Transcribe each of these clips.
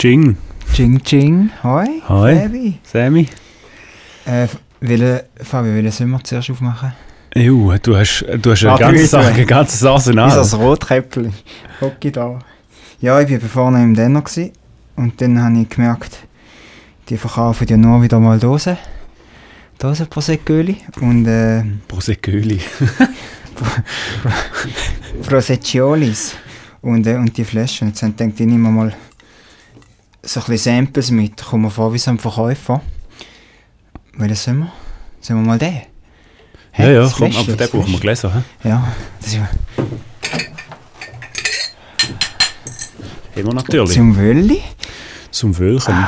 Jing. Jing Jing. Hoi. Hoi. Baby. Sammy. Äh, will, Fabi, welchen sollen wir zuerst aufmachen? Ju, du hast, du hast ein, Warte, ganzes, wie- ein ganzes Arsenal. Ist das Rotkäppchen? Hocke da. Ja, ich war vorne im Denner gewesen, und dann habe ich gemerkt, die verkaufen ja nur wieder mal Dosen. Dosen Proseccoöli und äh, Proseccoöli. Prosecciolis und, äh, und die Flaschen. Jetzt habe ich gedacht, ich nehme mal so ein bisschen Samples mit. Kommen wir vor wie so ein Verkäufer. Welchen sollen wir? Sollen wir mal den? Ja, Hä? ja, Das komm, aber den brauchen wir hä? Ja, das ist wir natürlich. zum Wölli. Zum Wölchen.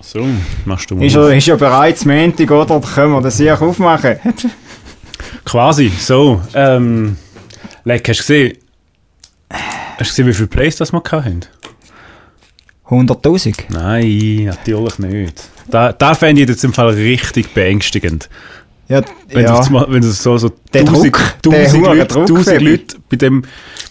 So, machst du mal. Ist er, ist er bereits Montag, oder? Können wir das hier aufmachen? Quasi, so. Ähm, like, hast du gesehen, hast du gesehen, wie viele Plays das wir hatten? 100'000? Nein, natürlich nicht. Da, da fände ich jetzt im Fall richtig beängstigend. Ja, Wenn, ja. du, wenn du so, so Der tausend, Druck, tausend, Leute, Druck, tausend. Leute bei dem,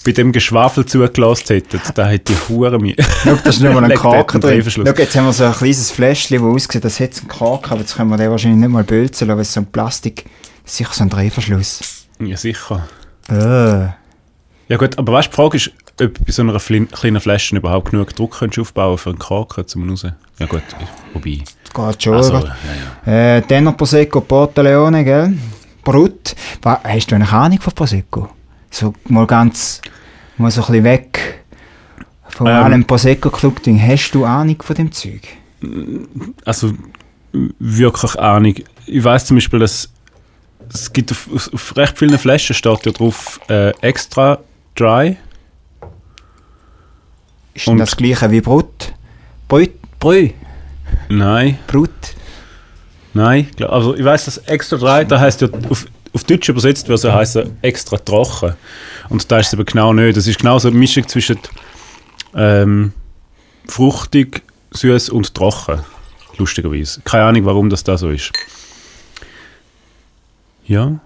bei dem Geschwafel zugelassen hätten, da hätte ich Hure mir. Schau, da ist nicht mal ein einen drin. Schau, jetzt haben wir so ein kleines Fläschchen, das aussieht, das hat einen Kraken, aber jetzt können wir den wahrscheinlich nicht mal bölzen lassen, weil es so ein Plastik das ist sicher so ein Drehverschluss. Ja, sicher. Äh. Ja gut, aber weißt du, die Frage ist, ob bei so einer kleinen Flasche überhaupt genug Druck kannst aufbauen für einen Kraken zum raus. Ja gut, wobei. Das geht schon. Also, ja, ja. Äh, Denner Prosecco Porto Leone, gell? Brut. Hast du eine Ahnung von Prosecco? So mal ganz, mal so ein bisschen weg von Ähm. allem Prosecco-Club-Ding. Hast du Ahnung von dem Zeug? Also wirklich Ahnung. Ich weiß zum Beispiel, dass es gibt auf, auf, auf recht vielen Flaschen steht ja drauf äh, extra dry. Ist Und- das gleiche wie Brut? Brut? Brü? Nein, Brut? nein. Also ich weiß, dass extra dry, da heißt ja auf, auf Deutsch übersetzt würde es ja heißen extra trocken. Und da ist es aber genau nicht. Das ist genau so eine Mischung zwischen ähm, fruchtig, süß und trocken. Lustigerweise. Keine Ahnung, warum das da so ist. Ja.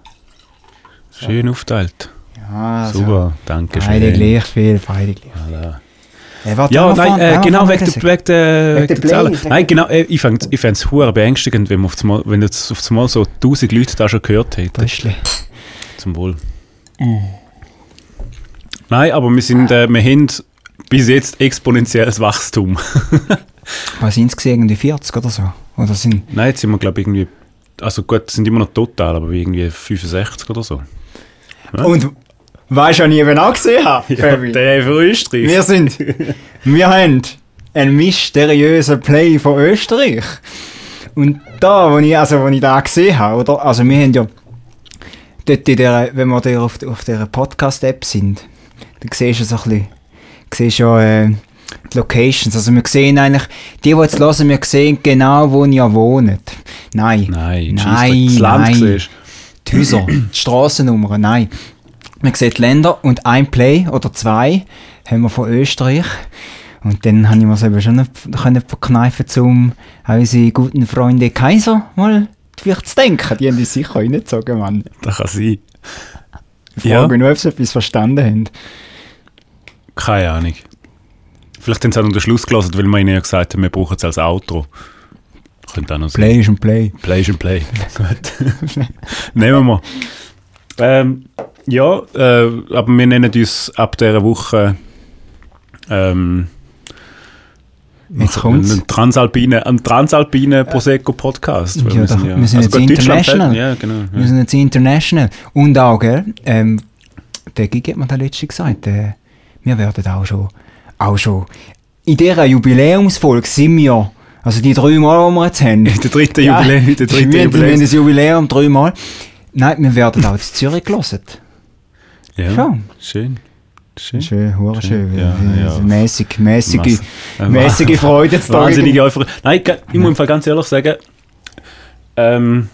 Schön aufteilt. Ja, also, Super, danke schön. Beide gleich viel, beide gleich. Voilà. Warte, Ja, nein, äh, genau, wegen der, wegen der, wegen der der Zahlen. Play. Nein, genau, äh, ich fände ich es hure beängstigend, wenn, man auf einmal, wenn jetzt auf einmal so 1000 Leute da schon gehört hätten. Brüschli. Zum Wohl. Nein, aber wir, sind, äh, wir haben bis jetzt exponentielles Wachstum. Was sind es irgendwie 40 oder so? Oder sind... Nein, jetzt sind wir, glaube ich, irgendwie. Also gut, sind immer noch total, aber irgendwie 65 oder so. Ja. Und weißt du, was ich eben auch gesehen habe, Ja, Fabi? der von Österreich. Wir sind... wir haben einen mysteriösen Play von Österreich. Und da, wo ich, also, wo ich da gesehen habe, oder? Also wir haben ja... Dort in der, wenn wir da auf, auf dieser Podcast-App sind, dann siehst du so ein bisschen... Siehst ja, äh, die Locations. Also wir sehen eigentlich... Die, die jetzt hören, wir sehen genau, wo ihr wohnt. Nein. Nein, Nein, das Land nein. siehst. Die Häuser, die Strassennummern, nein. Man sieht Länder und ein Play oder zwei haben wir von Österreich. Und dann habe ich mir selber schon nicht können verkneifen, um an unsere guten Freunde Kaiser mal vielleicht zu denken. Die haben die sicher reingezogen, Mann. Das kann sein. Ich Ja. frage nur, ob sie etwas verstanden haben. Keine Ahnung. Vielleicht haben sie auch noch den Schluss gelassen, weil wir ihnen ja gesagt haben, wir brauchen es als Outro. Könnte auch noch sein. Play ist ein Play. Play ist ein Play. Gut. Nehmen wir. Ähm, ja, äh, aber wir nennen uns ab dieser Woche ähm, Jetzt kommt's. einen transalpinen, einen transalpinen Prosecco Podcast. Ja, wir sind jetzt gut, Deutschland international. fällt- Ja, genau. Wir Ja. sind jetzt international. Und auch, gell, ähm, der Gigi hat mir da letztens gesagt, äh, wir werden auch schon, auch schon, in dieser Jubiläumsfolge sind wir, also die drei Mal, die wir jetzt haben. Der dritte Ja, Jubiläum. Der dritte wir, haben- wir haben Jubiläum. das Jubiläum dreimal. Nein, wir werden auch in Zürich gelassen. Ja, Schon. schön. Schön. Schön, Schön, schön. ja, ja. Mäßig, mäßige, Mass- äh, mäßige Freude jetzt. Wahnsinnige Euphorie. Nein, ich, ich muss im Fall ganz ehrlich sagen, ähm,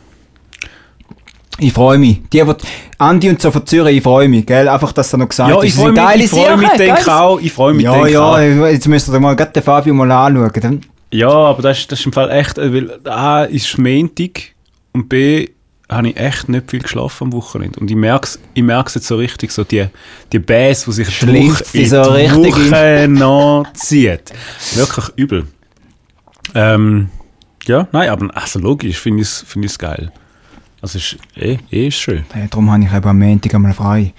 Ich freue mich. Die, die, Andi und so von Zürich, ich freue mich, gell? Einfach, dass er noch gesagt ja, hat, ich sie freue mich, ich freue mich, auch, ich freue mich, Ja, denke auch. ja, jetzt müsst ihr mal gerade den Fabio mal anschauen. Dann- Ja, aber das, ist- das ist im Fall echt, äh, weil A ist Montag und B habe ich echt nicht viel geschlafen am Wochenende. Und ich merke es ich merk's jetzt so richtig, so die, die Bass, die sich die Schlingt in so die richtig Woche nachzieht. Wirklich übel. Ähm, ja, nein, aber also logisch finde ich es find ich's geil. Also ist eh, eh ist schön. Ja, darum habe ich eben am Montag einmal frei.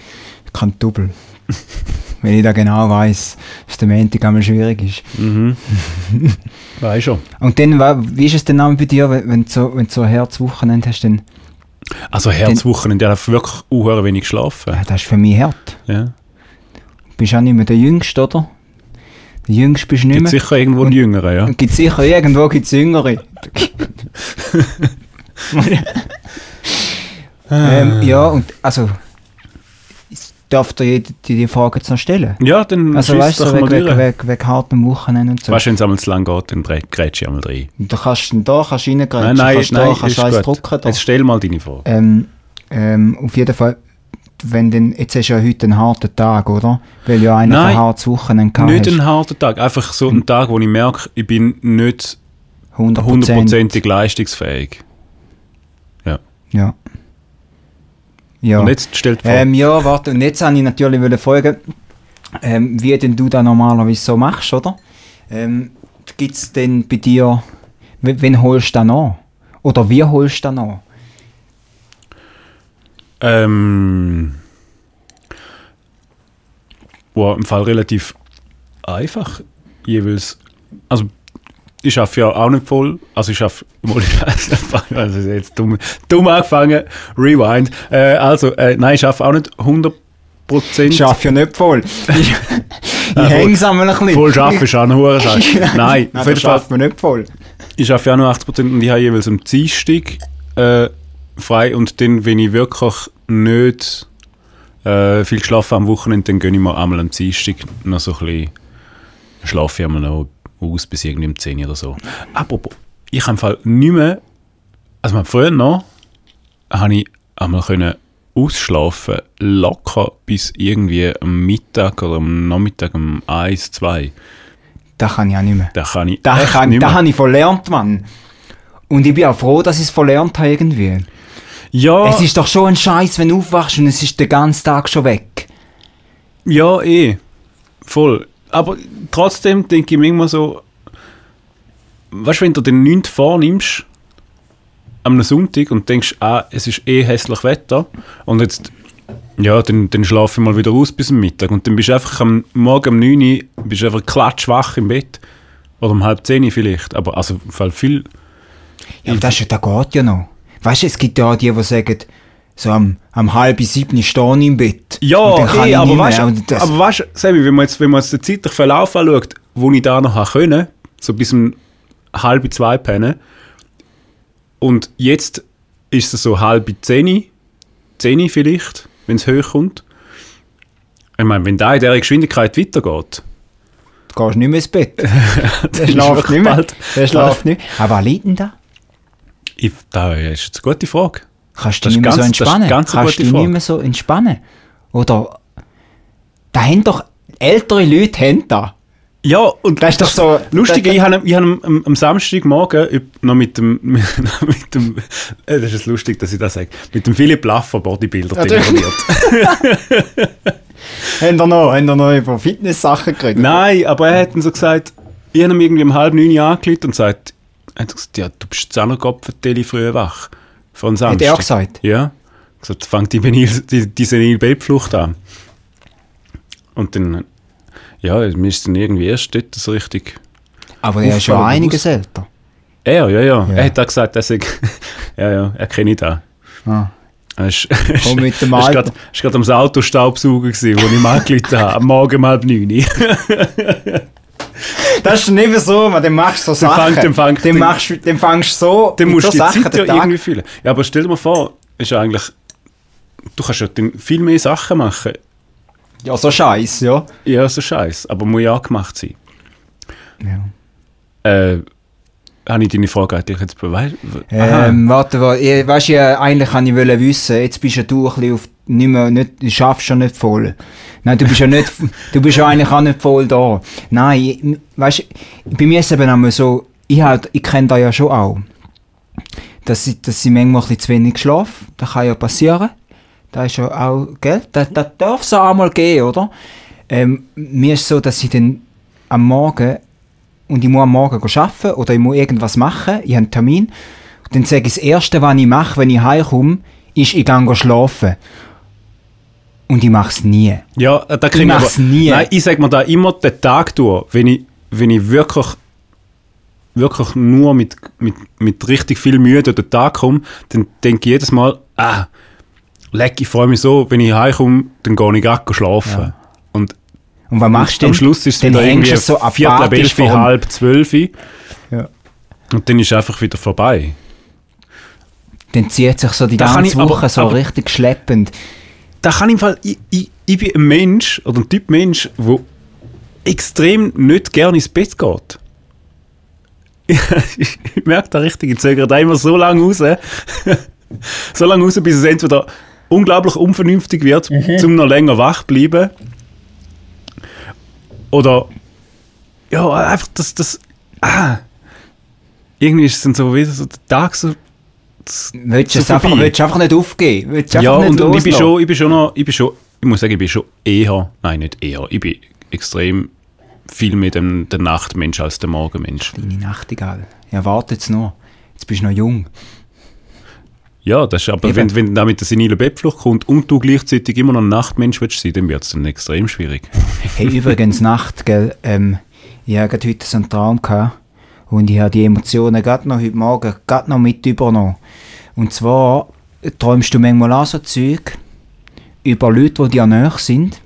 Ich kann Double. Wenn ich da genau weiß, dass der Montag einmal schwierig ist. Mhm. Weiß schon. Und dann, wie ist es denn auch bei dir, wenn, wenn du so, wenn du so ein Herzwochenende hast? Dann, Also Herzwochenende, ich habe wirklich unhöher wenig geschlafen. ja, das ist für mich hart. Ja. Du bist auch nicht mehr der Jüngste, oder? Der Jüngste bist du nicht Gibt mehr. sicher irgendwo einen Jüngeren, ja. Gibt sicher irgendwo gibt's Jüngere. ähm, ja, und also, darf dir jeder die, die Frage jetzt noch stellen? Ja, dann Also weißt du, doch wegen, wegen, wegen, wegen hartem Wochenende und so. Weißt du, wenn es einmal zu lang geht, dann grätsch ich einmal rein. Und da kannst du da kannst du reingrätschen, Nein, nein, kannst nein, da, kannst ist alles drucken. Da. Jetzt stell mal deine Frage. Ähm, ähm, auf jeden Fall, wenn denn, jetzt hast du ja heute einen harten Tag, oder? Weil ja Nein, ein hartes Wochenende gehabt Nicht hast. ein harter Tag, einfach so ein Tag, wo ich merke, ich bin nicht 100%. hundertprozentig leistungsfähig. Ja. Ja. Und jetzt stellt Frage. Ähm, ja, warte, und jetzt wollte ich natürlich fragen, ähm, wie denn du das normalerweise so machst, oder? Ähm, Gibt es denn bei dir, wen holst du da noch? Oder wie holst du da noch? Ähm, boah, im Fall relativ einfach. Jeweils, also ich arbeite ja auch nicht voll, also ich arbeite, also ist jetzt dumm, dumm angefangen, rewind. Äh, also, äh, nein, ich arbeite auch nicht 100 Prozent. Ich arbeite ja nicht voll. Ich, ich voll- hänge es einmal ein bisschen. Voll arbeiten ist auch eine hohe Sache. Nein, Nein, auf das jeden Fall, man nicht voll. ich arbeite ja nur 80 Prozent und ich habe jeweils am Dienstag äh, frei und dann, wenn ich wirklich nicht äh, viel geschlafen am Wochenende, dann gönne ich mir einmal am Dienstag noch so ein bisschen, schlafe ich einmal noch aus bis irgendwie um 10 Uhr oder so. Apropos, ich habe im Fall nicht mehr, also man, früher noch, habe ich einmal können ausschlafen, locker bis irgendwie am Mittag oder am Nachmittag um 1, 2. Das kann ich auch nicht mehr. Da kann ich Das, kann, nicht das mehr. habe ich verlernt, Mann. Und ich bin auch froh, dass ich es verlernt habe irgendwie. Ja, Es ist doch schon ein Scheiß, wenn du aufwachst und es ist den ganzen Tag schon weg. Ja, eh. Voll. Aber trotzdem denke ich mir immer so, weißt du, wenn du den 9. vornimmst, am Sonntag und denkst, ah, es ist eh hässlich Wetter und jetzt, ja, dann, dann schlafe ich mal wieder aus bis zum Mittag und dann bist du einfach am Morgen um 9 Uhr, bist einfach klatschwach im Bett. Oder um halb 10 Uhr vielleicht, aber also Fall viel... Ja, aber das, das geht ja noch. Weißt du, es gibt ja auch die, die sagen, so am, am halb sieben stehe ich im Bett. Ja, ich aber weißt das- aber weißt du, wenn man jetzt, wenn man jetzt den zeitlichen Verlauf anschaut, wo ich da noch können, so bis um halb zwei pennen, und jetzt ist es so halb zehn, zehn vielleicht, wenn es hoch kommt. Ich meine, wenn da in dieser Geschwindigkeit weitergeht, Du gehst nicht mehr ins Bett. Der wirklich nicht mehr. Der schläft nicht mehr. Aber was liegt denn da? Ich, da ist jetzt eine gute Frage. Kannst dich nicht mehr so ganz- ist entspannen? Kannst dich nicht mehr so entspannen? Oder, da haben doch ältere Leute haben da. Ja, und Das ist doch so- Lustig, ich habe ich hab am, am, am Samstagmorgen noch mit dem, mit dem äh, das ist lustig, dass ich das sage, mit dem Philipp Laffer Bodybuilder telefoniert. Haben da noch, haben noch über Fitness-Sachen geredet? Nein, aber er hat dann so gesagt, ich habe ihm irgendwie um halb neun angerufen und sagt, er hat gesagt, ja, du bist jetzt auch noch Kopfverteilen früh wach. Von Samstag. Hat er auch gesagt? Ja. Gesagt, fängt die, Benil, die, die Senil-Bettflucht an. Und dann, ja, mir ist dann irgendwie erst dort so richtig... Aber er ist schon einiges älter. Er, ja, ja. Ja. Er hat auch gesagt, dass ich, ja, ja, er kenne ich da. Ah. Er ist, Komm mit dem er Alter. grad- ist gerade am Auto Staubsaugen gewesen, wo ich mal angerufen habe, am Morgen um halb neun. Das ist nicht so, man, dann machst du so Sachen. fang- dann fang- dann, machst, du- dann fangst so mit musst so du die Sachen Zeit den ja Tag- irgendwie fühlen. Ja, aber stell dir mal vor, ist ja eigentlich, du kannst ja viel mehr Sachen machen. Ja, so Scheiß, ja. Ja, so scheiß, aber muss ja gemacht sein. ja. Äh, habe ich deine Frage eigentlich jetzt beweist? Aha. Ähm, warte, warte, ich, weißt du, eigentlich kann ich wissen, jetzt bist du ein bisschen auf, nicht mehr, nicht, du schaffst schon nicht voll. Nein, du bist ja nicht, du bist ja eigentlich auch nicht voll da. Nein, ich, weißt du, bei mir ist es eben einmal so, ich halt, ich kenne da ja schon auch. dass sie, dass sie manchmal ein bisschen zu wenig schlafen. Das kann ja passieren. Das ist ja auch, gell? Das, das darf es auch einmal gehen, oder? Ähm, mir ist so, dass ich dann am Morgen, und ich muss am Morgen arbeiten oder ich muss irgendwas machen, ich habe einen Termin, und dann sage ich, das Erste, was ich mache, wenn ich heimkomme, ist, ich gehe schlafen. Und ich mache es nie. Ja, äh, da kriege ich mach's aber, nie. Nein, ich sage mir da immer den Tag durch, wenn ich, wenn ich wirklich, wirklich nur mit, mit, mit richtig viel Mühe durch den Tag komme, dann denke ich jedes Mal, ah, leck, ich freue mich so, wenn ich heimkomme, dann gehe ich gerade schlafen. Ja. Und Und was machst du am denn? Schluss ist es Dann wieder irgendwie so Viertel elf, vor halb zwölf. Ja. Und dann ist es einfach wieder vorbei. Dann zieht sich so die Da ganze ich aber- Woche so aber- richtig schleppend. Da kann ich im Fall, ich, ich, ich bin ein Mensch oder ein Typ Mensch, der extrem nicht gerne ins Bett geht. ich, merke da richtig, ich zögere da immer so lange raus, so lange raus, bis es entweder unglaublich unvernünftig wird, zum noch länger wach bleiben. Oder ja, einfach das, das, ah, irgendwie ist es dann so wieder so der Tag so Willst du es einfach, willst einfach nicht aufgeben? Willst du ja, einfach nicht und, und ich bin loslassen? schon, ich bin schon noch, ich bin schon, ich muss sagen, ich bin schon eher, nein, nicht eher, ich bin extrem viel mehr dem, der Nachtmensch als der Morgenmensch. Deine Nachtigall. Ja, warte jetzt noch. Jetzt bist du noch jung. Ja, das ist, aber Eben. wenn, wenn da mit der senilen Bettflucht kommt und du gleichzeitig immer noch ein Nachtmensch willst sein, dann wird es dann extrem schwierig. Hey, übrigens, Nacht, gell, ähm, ich hatte heute so einen Traum gehabt und ich habe die Emotionen gerade noch heute Morgen gerade noch mit übernommen. Und zwar träumst du manchmal auch so Zeug über Leute, die dir nahe sind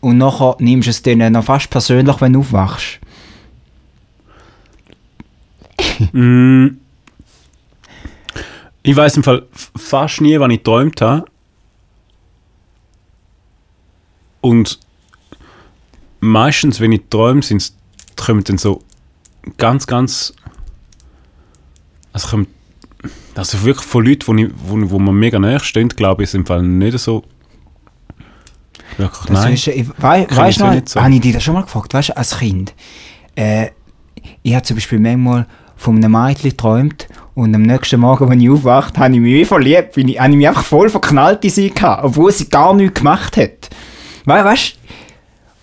und nachher nimmst du es denen noch fast persönlich, wenn du aufwachst. Mm. Ich weiß im Fall fast nie, wann ich geträumt habe. Und meistens, wenn ich träume, sind's, kommen dann so ganz, ganz. Also, kommen, also wirklich von Leuten, wo, ich, wo, wo man mega näher stehen, glaube ich, ist im Fall nicht so. Wirklich, Das nein. Ist, ich, wei, weißt du, so habe ich dich das schon mal gefragt? Weißt du, als Kind, äh, ich habe zum Beispiel manchmal von einem Mädchen geträumt und am nächsten Morgen, wenn ich aufwacht, habe ich mich wie verliebt, bin ich, habe ich mich einfach voll verknallt in sie gehabt, obwohl sie gar nichts gemacht hat. We, weißt du?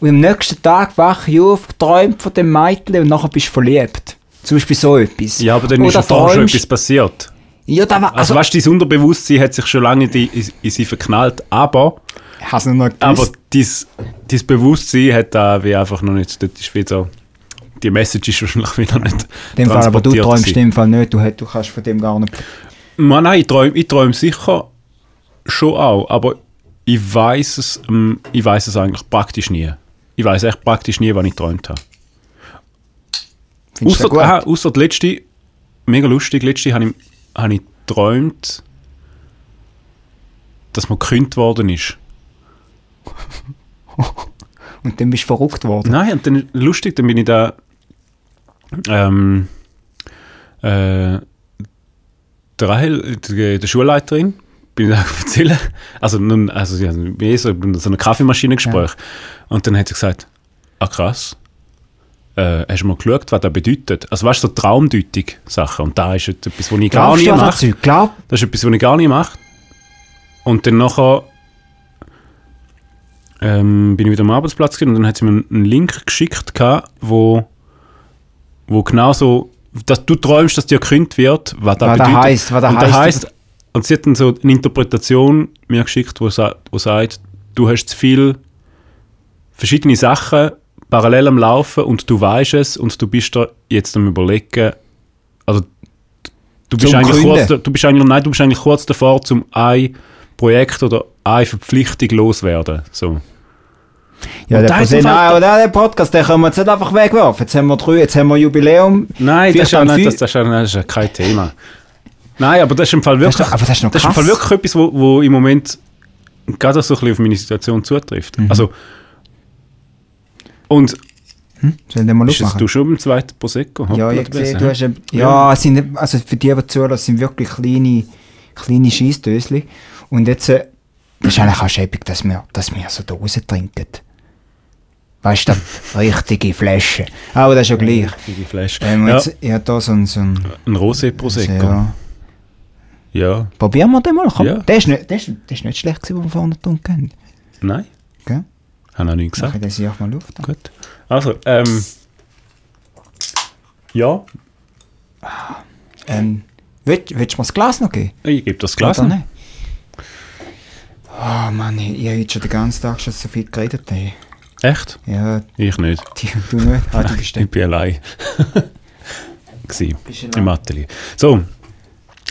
Und am nächsten Tag wache ich auf, träumt von dem Mädchen und nachher bist du verliebt. Zum Beispiel so etwas. ja, aber dann ist Oder ja vorher schon etwas passiert. Ja, da war, Also, also, weißt du, dein Unterbewusstsein hat sich schon lange in, die, in, in sie verknallt, aber. ich habe es noch nicht Aber gewusst. dein, Bewusstsein hat da wie einfach noch nicht, das ist wie so, die Message ist wahrscheinlich wieder nicht in dem Fall, aber du träumst in dem Fall nicht, du, hast- du kannst von dem gar nicht... Man, nein, ich träume ich träum sicher schon auch, aber ich weiß es, ähm, ich weiß es eigentlich praktisch nie. Ich weiß echt praktisch nie, wann ich geträumt habe. Aha, ausser die letzte, mega lustig, letzte habe ich, habe ich geträumt, dass man gekündigt worden ist. Und dann bist du verrückt worden. Nein, und dann lustig, dann bin ich da ähm, äh, der Rahel, die, die Schulleiterin, bin ich erzählen. Also, nun, also haben wie so, so eine Kaffeemaschinengespräch. Und dann hat sie gesagt, ah krass, äh, hast du mal geschaut, was das bedeutet? Also weißt du, so Traumdeutung Sachen. Und da ist etwas, was ich gar nicht das mache. Glaub, Das ist etwas, was ich gar nicht mache. Und dann nachher ähm, bin ich wieder am Arbeitsplatz gewesen und dann hat sie mir einen Link geschickt, gehabt, wo, wo genau so, dass du träumst, dass dir gekündigt wird, was das Was das bedeutet. heisst, was das und das heisst. heisst, und sie hat dann so eine Interpretation mir geschickt, wo, wo sagt, du hast zu viel verschiedene Sachen parallel am Laufen und du weißt es und du bist da jetzt am überlegen, also du bist eigentlich Gründen. kurz, du bist eigentlich, nein, du bist eigentlich kurz davor, zum ein Projekt oder eine Verpflichtung loswerden. So. Ja, Und der, Fall- Nein, aber der Podcast, den können wir jetzt nicht einfach wegwerfen. Jetzt haben wir drei, jetzt haben wir Jubiläum. Nein, das ist, ja nicht, das, das, ist ja, das ist ja kein Thema. Nein, aber das ist im Fall Das ist wirklich, doch- aber das ist noch das ist im. Fall wirklich etwas, wo, wo im Moment gerade so ein bisschen auf meine Situation zutrifft. Mhm. Also, und Sollen wir mal aufmachen? du schon beim zweiten Prosecco? Ja, ich sehe, du hast ein, ja, es sind, also für die, die zuhören, sind wirklich kleine, kleine Scheissdösli. Und jetzt, äh, das ist eigentlich auch schäbig, dass wir, dass wir so Dosen trinken. Weißt du, richtige Flasche. Aber das ist ja gleich. Die Flash. Ähm, ja, jetzt, ich habe da so ein... So ein ein Rosé Prosecco. ja. Ja. Probieren wir den mal, komm. Ja. Der, ist nicht, der, ist, der ist nicht schlecht gewesen, den wir vorne tun können. Nein, Gell? habe noch nicht Mach gesagt. ich den sich mal Luft an. Gut. Also, ähm. Ja, Ähm, willst, willst du mir das Glas noch geben? ich gebe das Glas. Oder noch. nicht? Oh Mann, ich, ich habe heute schon den ganzen Tag schon so viel geredet. Ey. Echt? Ja, Ich nicht. die, du nicht. Ah, du bist. Ich bin allein. Bist Im. Atelier. So.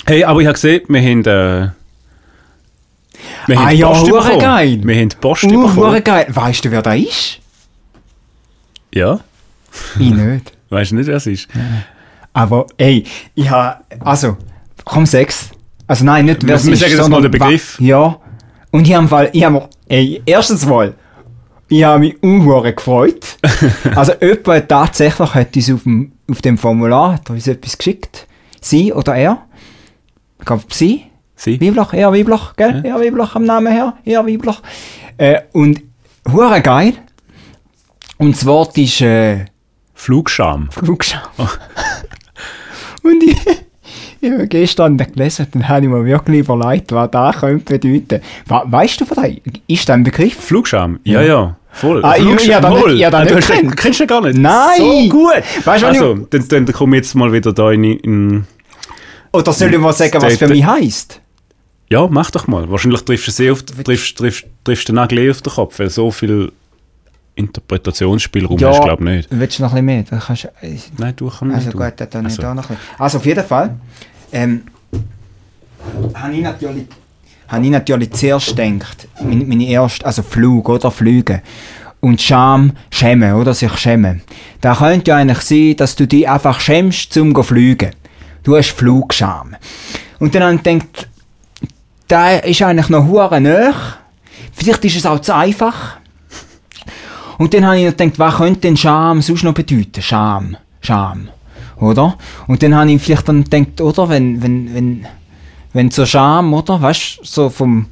Hey, aber ich habe gesehen, wir haben. Äh, wir Ah haben ja, Post bekommen. geil. Wir haben Post Uh, bekommen. geil. Weißt du, wer da ist? Ja. Ich nicht. Weißt du nicht, wer es ist? Aber ey, ich habe. Also, komm, sechs. Also nein, nicht wer Wir- es wir ist. sagen jetzt sondern mal den Begriff. Ja. Und ich habe Fall. Ich habe Ey, erstens mal. Ich habe mich unhuere gefreut. also jemand tatsächlich hat uns auf dem, auf dem Formular hat uns etwas geschickt. Sie oder er. Glaube, sie. Sie? Wiblach, er Wiblach, gell? Ja. Er Wiblach am Namen her, er Wiblach. Äh, und hure geil. Und das Wort ist äh, Flugscham. Flugscham. und ich, ich habe gestern gelesen, dann habe ich mir wirklich überlegt, was das könnte bedeuten. We weißt du von dem? Ist das ein Begriff? Flugscham? Ja, ja. Voll. Ah, Flugscham, ich den nicht- voll. hab den Ah, du nicht gekannt. Kennst du gar nicht? Nein! So gut. Weißt du, also, ich- dann, dann komme ich jetzt mal wieder da in... in Oder soll ich mal sagen, was für mich heisst? ja, mach doch mal. Wahrscheinlich triffst du sehr auf, triffst, triffst, triffst den Nagel eh auf den Kopf, weil so viel Interpretationsspielraum hast du, glaube ich, nicht. Willst du noch ein bisschen mehr? Dann kannst du, äh, Nein, du kannst Also nicht. gut, dann Also. da noch ein bisschen. Also auf jeden Fall ähm, habe ich natürlich, habe ich natürlich zuerst gedacht, meine, meine erste, also Flug oder Flüge und Scham, schämen oder sich schämen. Da könnte ja eigentlich sein, dass du dich einfach schämst zum go fliegen. Du hast Flugscham. Und dann habe ich gedacht, da ist eigentlich noch hure nah. Vielleicht ist es auch zu einfach. Und dann habe ich noch gedacht, was könnte denn Scham sonst noch bedeuten? Scham. Scham. Oder? Und dann habe ich vielleicht dann gedacht, oder? Wenn, wenn, wenn, wenn so Scham, oder? Weißt du, so vom.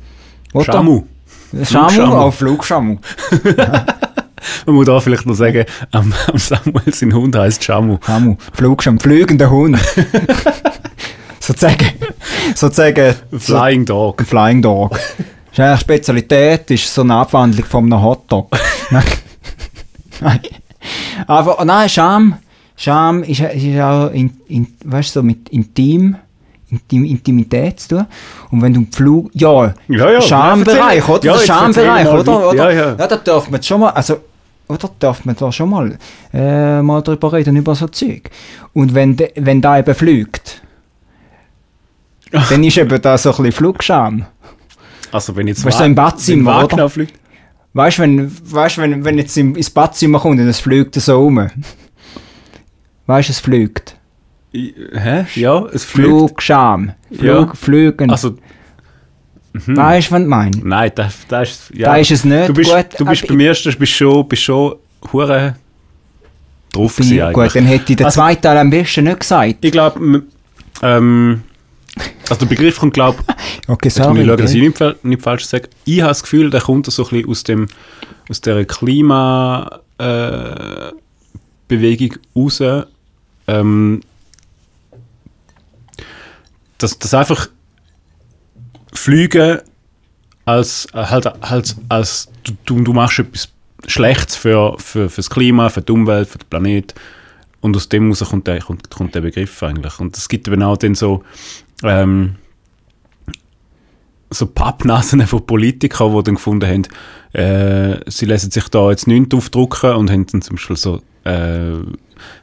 Oder? Schamu. Schamu, Flugschamu. auch Flugschamu. Man muss da vielleicht noch sagen, am, am Samuel sein Hund heißt Schamu. Schamu. Flugschamu. Flügender Hund. sozusagen. Sozusagen. Flying Dog. Ein Flying Dog. Das ist eigentlich Spezialität, ist so eine Abwandlung von einem Hotdog. Nein. Nein. Aber, oh nein, Scham. Scham ist, ist auch, in, in, weißt du, so mit Intim, Intim, Intimität zu tun. Und wenn du im Flug, ja, Ja, ja, Schambereich, oder? Ja, Schambereich, oder? oder? Ja, ja. da darf man schon mal, also, oder darf man da schon mal, äh, mal drüber reden, über so Zeug. Und wenn, de, wenn da eben fliegt, dann ist eben da so ein bisschen Flugscham. Also wenn jetzt Weißt du, so im Badzimmer, wenn oder? Fliegt. Weißt du, wenn, weißt, wenn, wenn jetzt im, ins Badzimmer kommt und es fliegt so um. Weißt du, es fliegt. Hä? Ja, es fliegt. Flugscham. Flug, Ja. Flügen. Also, weißt du, was ich meine? nein, das, das ist... Ja. Da ist es nicht du bist, gut. Du bist beim ersten, bist schon, bist schon hure drauf gewesen Gut, dann hätte ich den Also- zweiten Teil am besten nicht gesagt. Ich glaube, ähm, also der Begriff kommt, glaube Okay, sorry. ich schauen, dass ich nicht, nicht falsch sage. Ich habe das Gefühl, der kommt so ein bisschen aus, dem, aus dieser Klimabewegung äh, raus. Ähm, dass, dass einfach Flüge als, halt, halt, als du, du, machst etwas Schlechtes für, für, für das Klima, für die Umwelt, für den Planet. Und aus dem heraus kommt der, kommt, kommt der Begriff eigentlich. Und es gibt eben auch dann so, ähm, so Pappnasen von Politikern, die dann gefunden haben, äh, sie lassen sich da jetzt nichts aufdrucken und haben dann zum Beispiel so, äh,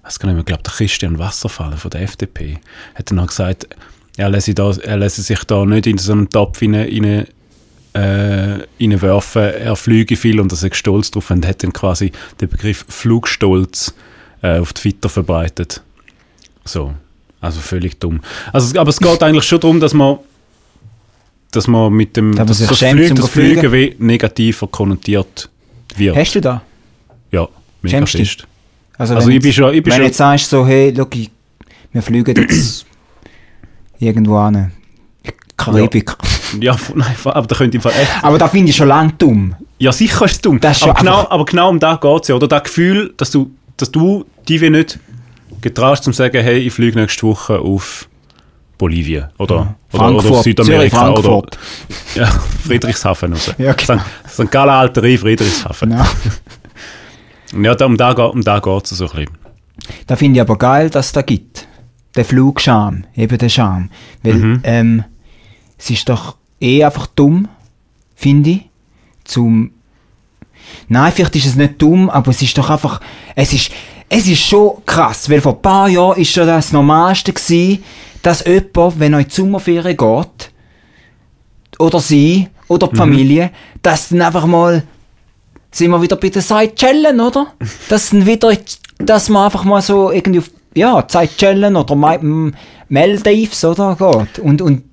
was kann ich mir, glaube der Christian Wasserfall von der FDP hat dann auch gesagt, er lasse sich da nicht in so einen Topf rein, rein, äh, reinwerfen, er fliege viel und er sei stolz drauf und hat dann quasi den Begriff Flugstolz äh, auf Twitter verbreitet. So, also völlig dumm. Also, aber es geht eigentlich schon darum, dass man dass man mit dem Dass das, Flügen, das Fliegen. Wie negativer konnotiert wird. Hast du da? Ja, mega fest. Also, Also ich bin schon- ich bin wenn schon- jetzt sagst so, hey, schau, wir fliegen jetzt irgendwo an. Karibik. Ja, nein, aber da könnte im Fall echt. Aber da finde ich schon lang dumm. Ja, sicher ist es dumm. Das ist aber, genau, aber genau um das geht es ja. Oder das Gefühl, dass du, dass du dich wie nicht getraust, zum zu sagen, hey, ich fliege nächste Woche auf Bolivien. Oder, oder, oder auf Zürich, Südamerika. Oder ja, Friedrichshafen raus. Ja, genau. St. Gallen Alterei, Friedrichshafen. Ja. Und Ja, da, um da, um da geht es so ein bisschen. Da finde ich aber geil, dass es da gibt. Der Flugscham, eben der Scham. Weil, Mhm. ähm, es ist doch eh einfach dumm, finde ich, zum... Nein, vielleicht ist es nicht dumm, aber es ist doch einfach... Es ist, es ist schon krass, weil vor ein paar Jahren ist schon das Normalste gewesen, dass jemand, wenn er in die Sommerferien geht, oder sie, oder die Familie, dass dann einfach mal sind wir wieder bei den Seychellen, oder? Dass dann wieder, dass man einfach mal so irgendwie auf, ja, Seychellen oder Maldives, oder, geht. Und, und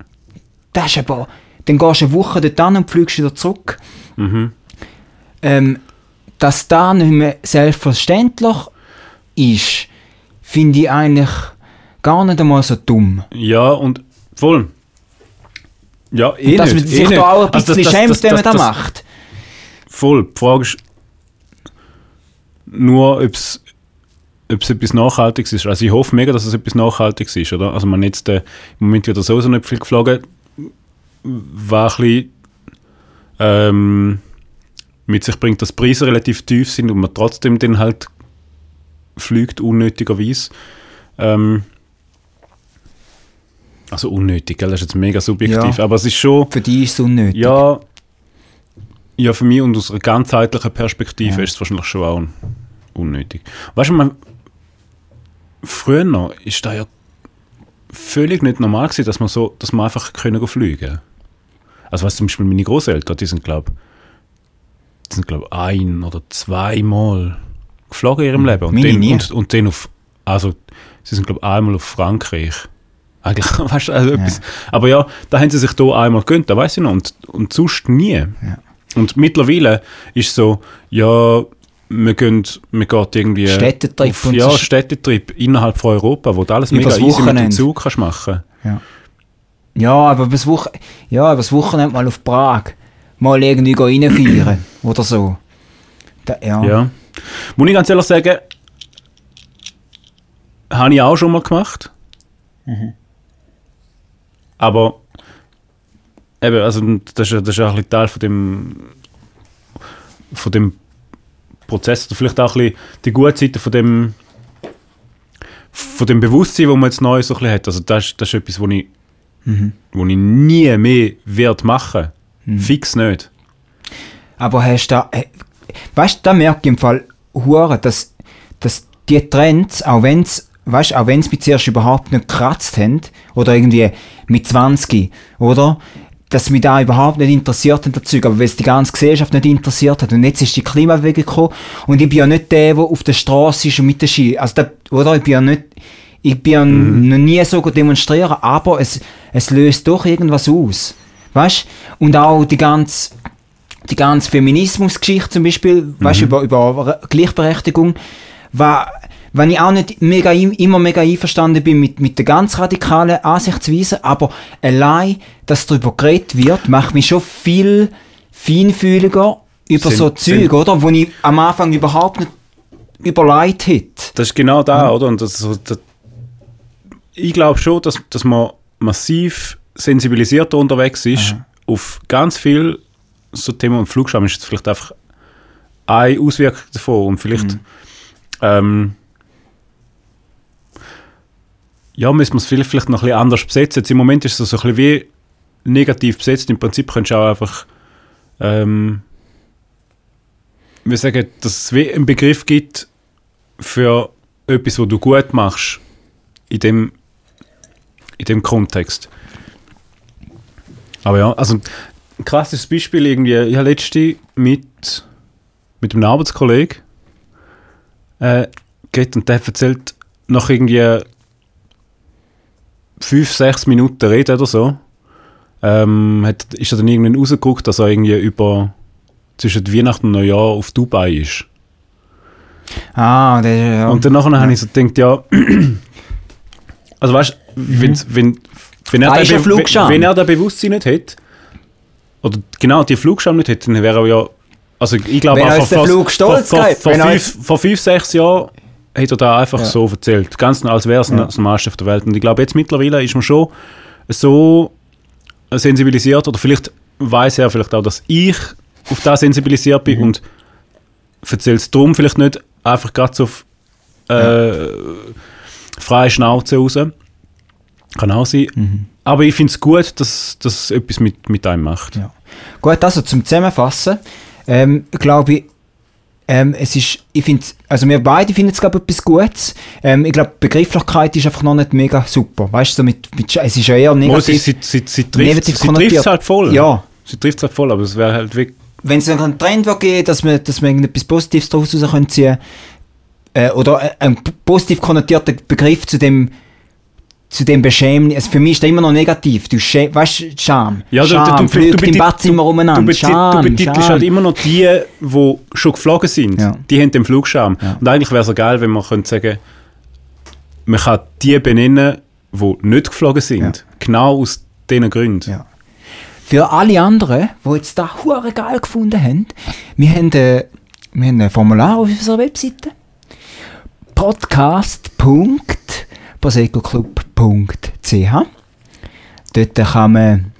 das ist aber, dann gehst du eine Woche dort und fliegst wieder zurück. Ähm, dass da nicht mehr selbstverständlich ist, finde ich eigentlich gar nicht einmal so dumm. Ja, und voll. Ja, eh Und dass nicht, man eh sich nicht. da auch ein Also bisschen das- schämt, das- wenn man das das- macht. Voll. Die Frage ist nur, ob es etwas Nachhaltiges ist. Also ich hoffe mega, dass es etwas Nachhaltiges ist, oder? Also man jetzt äh, im Moment wieder sowieso nicht viel geflogen, war ein bisschen ähm, mit sich bringt, dass die Preise relativ tief sind und man trotzdem dann halt fliegt unnötigerweise. Ähm, also unnötig, gell? das ist jetzt mega subjektiv, Ja. aber es ist schon... Für die ist es unnötig. Ja, ja, für mich und aus einer ganzheitlichen Perspektive Ja. ist es wahrscheinlich schon auch un unnötig. Weißt du, man, früher noch ist da ja völlig nicht normal gewesen, dass man so, dass man einfach können go fliegen. Also du, zum Beispiel meine Großeltern, die sind glaube, die sind glaube ein oder zweimal geflogen in ihrem Leben und Meine nie. und, und dann auf, also sie sind glaube einmal auf Frankreich. Eigentlich, weißt du, also etwas. Aber ja, da haben sie sich da einmal gegönnt, da weiß ich noch, und, und sonst nie. Und mittlerweile ist so, ja, wir gehen, wir geht irgendwie Städtetrip auf, ja, Städtetrip innerhalb von Europa, wo du alles mega easy mit dem Wochenende. Zug kannst machen. Ja. Ja, aber bis Woche, ja, das Wochenende mal auf Prag. Mal irgendwie reinfeiern oder so. Da, ja. Ja. Muss ich ganz ehrlich sagen, habe ich auch schon mal gemacht. Aber eben, also das ist, das ist auch ein Teil von dem, von dem Prozess oder vielleicht auch ein bisschen die gute Seite von dem von dem Bewusstsein, das man jetzt neu so ein bisschen hat. Also das, ist- das ist etwas, wo ich, wo ich nie mehr werde machen. Fix nicht. Aber hast du da, äh, weißt du, da merke ich im Fall hure, dass, dass die Trends, auch wenn es, weißt, auch wenn es mich zuerst überhaupt nicht gekratzt haben, oder irgendwie mit 20, oder? Dass mich da überhaupt nicht interessiert hat, dazu, aber weil es die ganze Gesellschaft nicht interessiert hat. Und jetzt ist die Klimabewegung gekommen, und ich bin ja nicht der, der auf der Straße ist und mit der Ski, also da, oder? Ich bin ja nicht, ich bin ja noch nie so gut demonstrieren, aber es, es löst doch irgendwas aus. Weißt? Und auch die ganze, die ganze Feminismusgeschichte zum Beispiel, weißt? Du, über, über Gleichberechtigung, war, wenn ich auch nicht mega, immer mega einverstanden bin mit, mit der ganz radikalen Ansichtsweise, aber allein, dass darüber geredet wird, macht mich schon viel feinfühliger über Sind- so Zeug, oder? Wo ich am Anfang überhaupt nicht überlegt hätte. Das ist genau da, oder? Und das, das, ich glaube schon, dass, dass man massiv sensibilisierter unterwegs ist auf ganz viel so Themen. Und Flugscham ist vielleicht einfach eine Auswirkung davon. Und vielleicht ähm, ja, müssen wir es vielleicht, noch ein bisschen anders besetzen. Jetzt Im Moment ist es so ein bisschen wie negativ besetzt. Im Prinzip könntest du auch einfach ähm, wir sagen, dass es wie einen Begriff gibt für etwas, was du gut machst in dem, in dem Kontext. Aber ja, also ein krasses Beispiel irgendwie, ich habe letzte mit, mit einem Arbeitskollegen äh, geredet und der erzählt nach irgendwie fünf, sechs Minuten Rede oder so, ähm, hat, ist er dann irgendwann rausgeguckt, dass er irgendwie über zwischen Weihnachten und Neujahr auf Dubai ist. Ah, der, ja. Und dann nachher habe ich so gedacht, ja, also weißt du, wenn, wenn, wenn, er Da Flugscham. wenn er das Bewusstsein nicht hat, oder genau die Flugscham nicht hätte, dann wäre er ja, also ich glaube er vor, vor, fünf, vor fünf, sechs Jahren hätte er da einfach Ja. so erzählt, ganz als wäre es Ja. das Normalste auf der Welt. Und ich glaube, jetzt mittlerweile ist man schon so sensibilisiert, oder vielleicht weiß er vielleicht auch, dass ich auf das sensibilisiert bin Mhm. und erzählt es darum vielleicht nicht einfach gerade so auf äh, freie Schnauze raus. Kann auch sein. Mhm. Aber ich finde es gut, dass das etwas mit, mit einem macht. Ja. Gut, also zum Zusammenfassen, ähm, glaube ich, ähm, es ist, ich finde, also wir beide finden es glaube ich etwas Gutes. Ähm, ich glaube, die Begrifflichkeit ist einfach noch nicht mega super. Weißt du, so mit, mit, es ist ja eher negativ. sie, sie, sie trifft sie konnotiert. trifft's halt voll. Ja. Sie trifft es halt voll, aber es wäre halt wirklich. Wenn es einen Trend geben, dass man, dass man irgendetwas Positives daraus raus können ziehen äh, oder äh, ein p- positiv konnotierter Begriff zu dem zu dem Beschämnis, also für mich ist der immer noch negativ. Du schä weißt du, Scham. Ja, du- Scham, du- du- fliegt du im Badzimmer Du, umeinander. beti Scham, du betitelst halt immer noch die, die schon geflogen sind. Ja. Die haben den Flugscham. Ja. Und eigentlich wäre es ja geil, wenn man könnte sagen, man kann die benennen, die nicht geflogen sind. Genau aus diesen Gründen. Ja. Für alle anderen, die jetzt da hure geil gefunden haben, wir haben, äh, wir haben ein Formular auf unserer Webseite. podcast.prosecoclub.ch Dort kann man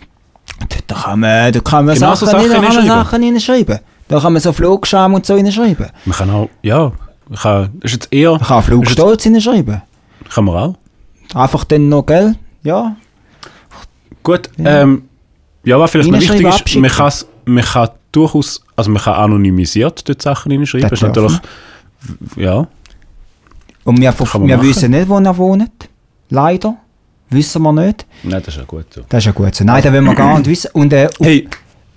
dort kann man, dort kann man Genau so Sachen, Sachen rein- da kann man. Sachen. Da kann so Flugscham und so hineinschreiben. Man kann auch, ja, man kann, ist jetzt eher, Man kann Flugstolz hineinschreiben. jetzt, kann man auch. Einfach dann noch, gell? Ja. Gut, Ja. ähm, ja, was vielleicht noch wichtig ist, abschicken. man, kann's- man kann durchaus, also man kann anonymisiert dort Sachen hineinschreiben. Das ist natürlich, ja, Und wir, man wir wissen nicht, wo er wohnt. Leider. Wissen wir nicht. nein, das ist ja gut so. Das ist ja gut so. Nein, das wollen wir gar nicht wissen. Und, äh, Hey,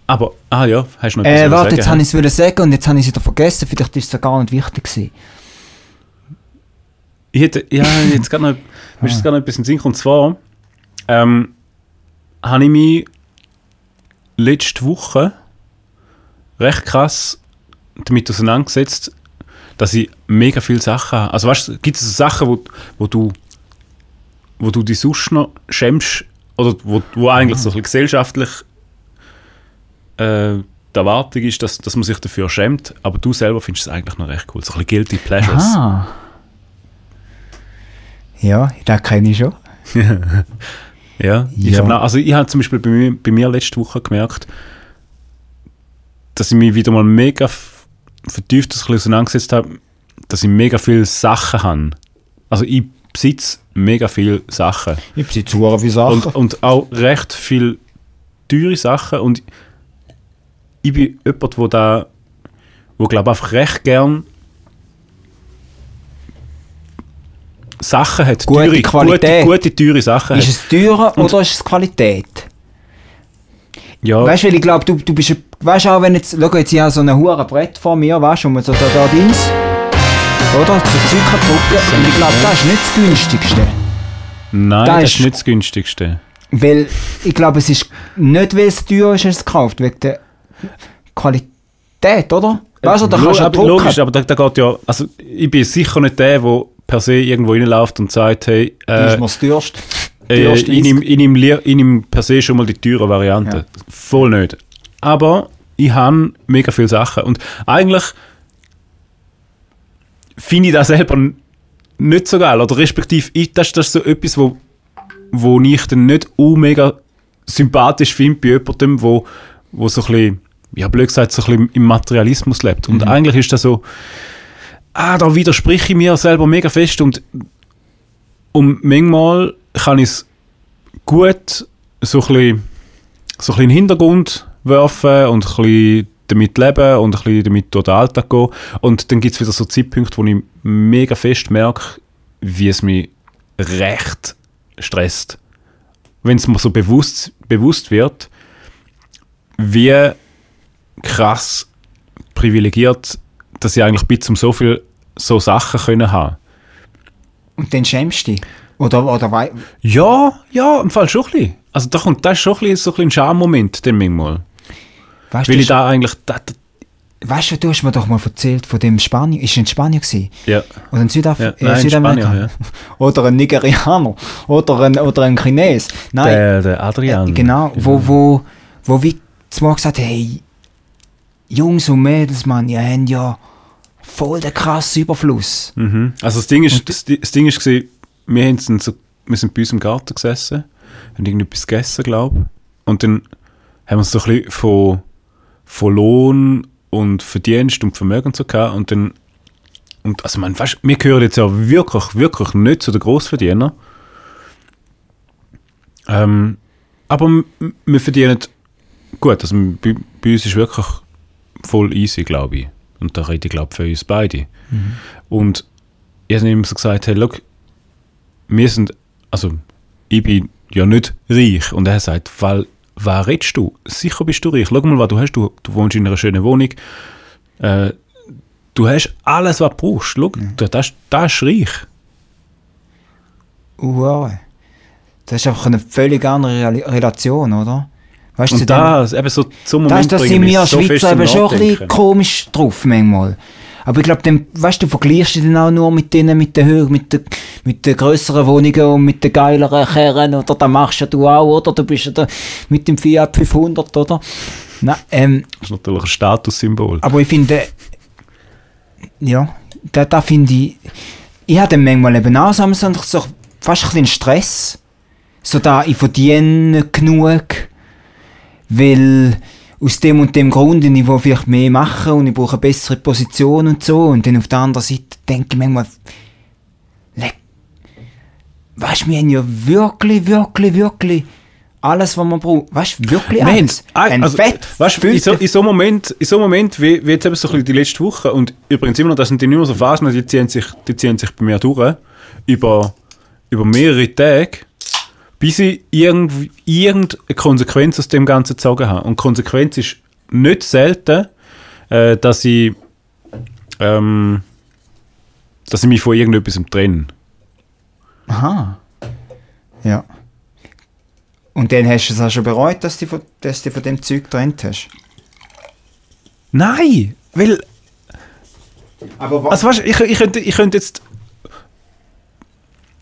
aber, ah ja, hast du noch äh, etwas warte, zu jetzt habe ich es wollen sagen und jetzt habe ich es wieder vergessen. Vielleicht ist es ja gar nicht wichtig gewesen. Ich hätte, ja, jetzt gerade noch, mir ist gerade noch etwas in den Sinn. Und zwar, ähm, habe ich mich letzte Woche recht krass damit auseinandergesetzt, dass ich mega viele Sachen habe. Also weißt du, gibt es so Sachen, wo, wo du wo du dich sonst noch schämst oder wo, wo eigentlich so ein bisschen gesellschaftlich äh, die Erwartung ist, dass, dass man sich dafür schämt, aber du selber findest es eigentlich noch recht cool. So ein bisschen Guilty Pleasures. Ah. Ja, das kenne ich schon. Ja, ich Ja. hab, noch- also ich habe zum Beispiel bei mir, bei mir letzte Woche gemerkt, dass ich mich wieder mal mega vertieft das ein bisschen auseinandergesetzt habe, dass ich mega viele Sachen habe. Also ich besitze mega viele Sachen. Ich besitze sehr viele Sachen. Und, und auch recht viele teure Sachen. Und ich bin jemand, wo da, wo glaube einfach recht gern Sachen hat. Gute teure, Qualität. Gute, gute, teure Sachen ist hat. es teurer oder ist es Qualität? Ja, Weißt du, weil ich glaube, du, du bist. Weißt du auch, wenn jetzt. Schau, jetzt ich habe so ein hure Brett vor mir, weißt du, und so da, da Dings. Oder? Zeug kann drücken. Und ich glaube, das ist nicht das günstigste. Nein, Da das ist- nicht das günstigste. Weil ich glaube, es ist nicht, weil es teuer ist, es gekauft, wegen der Qualität, oder? Weißt du, da kannst du ja aber, drucken. logisch, aber da, da geht ja. Also, ich bin sicher nicht der, der per se irgendwo reinläuft und sagt, hey, Das äh, ist mir das teuerste. äh, ich nehme nehm, nehm per se schon mal die teure Variante. Ja. Voll nicht. Aber ich habe mega viele Sachen. Und eigentlich finde ich das selber nicht so geil. Oder respektive, ich, das, das ist so etwas, wo, wo ich dann nicht uh, mega sympathisch finde bei jemandem, wo, wo so ein bisschen, ja blöd gesagt, so ein bisschen im Materialismus lebt. Und eigentlich ist das so, ah, da widerspreche ich mir selber mega fest und, und manchmal kann ich es gut so ein bisschen, so ein bisschen in den Hintergrund werfen und ein bisschen damit leben und ein bisschen damit durch den Alltag gehen. Und dann gibt es wieder so Zeitpunkte, wo ich mega fest merke, wie es mich recht stresst. Wenn es mir so bewusst, bewusst wird, wie krass privilegiert, dass ich eigentlich bis um so viel so Sachen können haben. Und dann schämst du dich. Oder, oder wei- Ja, ja, im Fall schon ein bisschen. Also da kommt, das ist schon ein, bisschen, so ein, bisschen ein Schammoment, dann manchmal. Weißt, Weil du, ich da eigentlich, da, da, weißt du, du hast mir doch mal erzählt von dem Spanier. Ist in Spanien gewesen? ja, Oder in Südaf ja äh, nein, in Südamerika? Spanien, Oder ein Nigerianer. Oder ein, oder ein Chines. ja. Nein. Der, der Adrian. Äh, genau, Ja. wo, wo, wo wie zu mir gesagt, hey, Jungs und Mädels, Mann, ihr habt ja voll den krassen Überfluss. Mhm. Also das Ding ist, das, das Ding ist gewesen, wir, haben sind so, wir sind bei uns im Garten gesessen, haben irgendetwas gegessen, glaube ich. Und dann haben wir so ein bisschen von, von Lohn und Verdienst und Vermögen so gehabt. Und dann, und also man, weißt, wir gehören jetzt ja wirklich, wirklich nicht zu den Grossverdienern. Ähm, aber wir verdienen gut, also bei, bei uns ist wirklich voll easy, glaube ich. Und da rede ich, glaube ich, für uns beide. Und ich habe ihm so gesagt, hey, look, wir sind, also ich bin ja nicht reich. Und er sagt, weil, wer redest du? Sicher bist du reich. Schau mal, was du hast. Du, du wohnst in einer schönen Wohnung. Äh, du hast alles, was du brauchst. Schau, das, das, das ist reich. Wow. Das ist einfach eine völlig andere Relation, oder? Weißt du, Und das, eben so zum Das, Moment das bringen sind wir so Schweizer eben schon ein bisschen komisch drauf manchmal. Aber ich glaube, dann, weißt du, du vergleichst dich dann auch nur mit denen, mit den Höhe, mit den, mit den grösseren Wohnungen und mit den geileren Kerren, oder? Das machst ja du auch, oder? Du bist ja da mit dem Fiat 500, oder? Nein, ähm, Das ist natürlich ein Statussymbol. aber ich finde, ja, da, da finde ich, ich habe dann manchmal eben auch so, so fast ein bisschen Stress. So da, ich verdiene nicht genug, weil aus dem und dem Grund, ich will vielleicht mehr machen und ich brauche eine bessere Position und so. Und dann auf der anderen Seite denke ich manchmal, weißt du, wir haben ja wirklich, wirklich, wirklich alles, was man braucht. Weißt du, wirklich Wir haben- alles. Ein also, Fett, weißt, in so, in so einem Moment, in so Moment wie, wie jetzt eben so ein bisschen die letzte Woche, und übrigens immer noch, das sind die nicht mehr so Phasen, die ziehen sich, die ziehen sich bei mir durch, über, über mehrere Tage, bis ich irgendwie, irgendeine Konsequenz aus dem Ganzen gezogen habe. Und Konsequenz ist nicht selten, äh, dass ich, ähm, dass ich mich von irgendetwas trenne. Aha. Ja. Und dann hast du es auch schon bereut, dass du von, dass du von dem Zeug getrennt hast? Nein! Weil, Aber was? Also weißt, ich, ich, könnte, ich könnte jetzt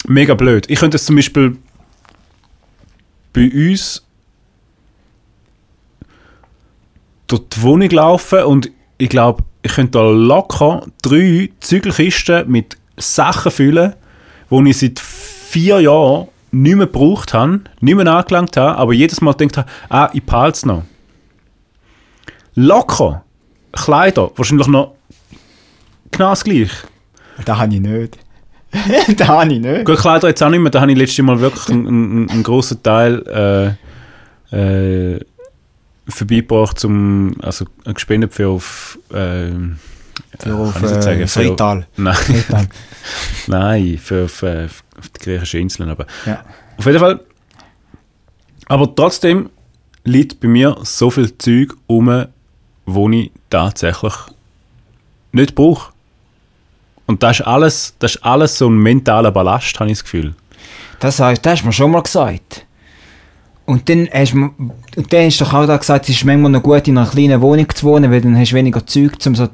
mega blöd. Ich könnte jetzt zum Beispiel bei uns durch die Wohnung laufen und ich glaube, ich könnte da locker drei Zügelkisten mit Sachen füllen, die ich seit vier Jahren nicht mehr gebraucht habe, nicht mehr angelangt habe, aber jedes Mal gedacht habe, ah, ich behalte es noch. Locker. Kleider, wahrscheinlich noch genau das gleich. das habe ich nicht. das habe ich nicht. Gut, Kleider jetzt auch nicht mehr, da habe ich letztes Mal wirklich einen, einen, einen grossen Teil äh, äh, vorbeigebracht, zum, also gespendet für auf, äh, Für auf, äh, für- Freital. Nein, Freital. nein, für, für, auf die griechischen Inseln. Aber ja. auf jeden Fall. Aber trotzdem liegt bei mir so viel Zeug um, wo ich tatsächlich nicht brauche. Und das ist alles, das ist alles so ein mentaler Ballast, habe ich das Gefühl. Das, das hast du mir schon mal gesagt. Und dann hast du, und dann hast du doch auch da gesagt, es ist manchmal noch gut, in einer kleinen Wohnung zu wohnen, weil dann hast du weniger Zeug, zum so,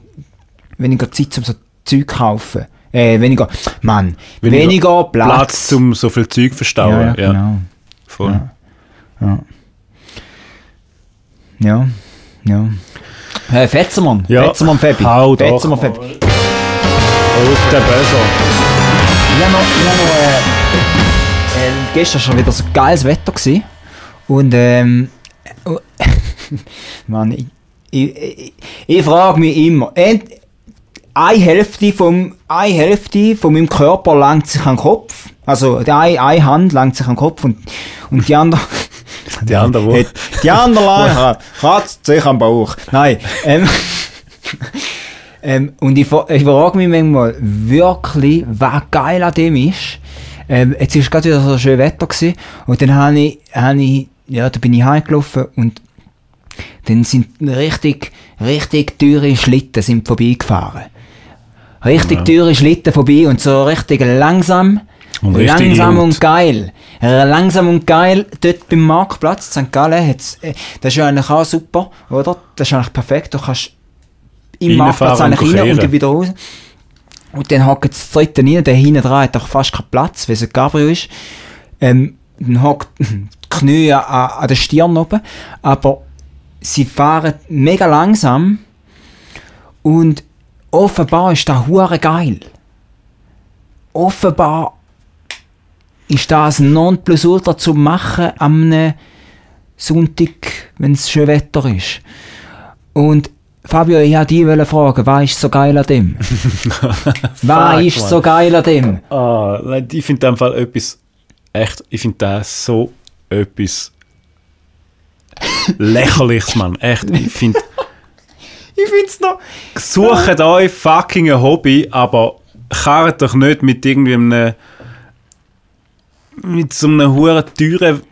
weniger Zeit, um so Zeug zu kaufen. Äh, weniger, Mann, weniger, Platz. Platz, um so viel Zeug zu verstauen. ja, Ja, ja, genau. voll. Ja. Ja. Ja, ja. Äh, Fetzermann, Ja. Fetzermann Fabi. Fetzermann Fabi. Auf den Böser. Ich habe noch, ich hab noch äh, äh, gestern schon wieder so geiles Wetter gewesen. Und ähm, oh, Mann, ich, ich, ich, ich frage mich immer, ent, eine Hälfte vom, eine Hälfte von meinem Körper langt sich an den Kopf. Also die eine, eine Hand langt sich an den Kopf und, und die andere Die andere wo? Hat- Die andere lang kratzt sich am Bauch. Nein. Ähm, ähm, und ich, ich frage mich manchmal wirklich, was geil an dem ist. Ähm, jetzt war gerade wieder so schön Wetter gewesen, und dann habe ich, hab ich, ja, da bin ich heimgelaufen und dann sind richtig, richtig teure Schlitten sind vorbeigefahren. Richtig Ja. teure Schlitten vorbei und so richtig langsam. Und richtig langsam und geil. Langsam und geil, dort beim Marktplatz St. Gallen, hat's, äh, das ist ja eigentlich auch super, oder? Das ist eigentlich perfekt, du kannst im Marktplatz und eigentlich rein und kehren. dann wieder raus. Und dann hockt das dritte rein, der hinten dran hat auch fast keinen Platz, weil es ein Cabrio ist. Ähm, dann hockt die Knie an, an der Stirn oben, aber sie fahren mega langsam und offenbar ist das hure geil. Offenbar ist das ein Nonplusultra zu machen am Sonntag, wenn es schön Wetter ist. Und Fabio, ich wollte dich fragen, was ist so geil an dem? was ist so geil an dem? Ah, ich finde in dem Fall etwas echt, ich finde das so etwas lächerliches, Mann. Echt, ich finde, Ich finde es noch... sucht euch fucking ein Hobby, aber karrt doch nicht mit irgendwie einem mit so einer hohen teuren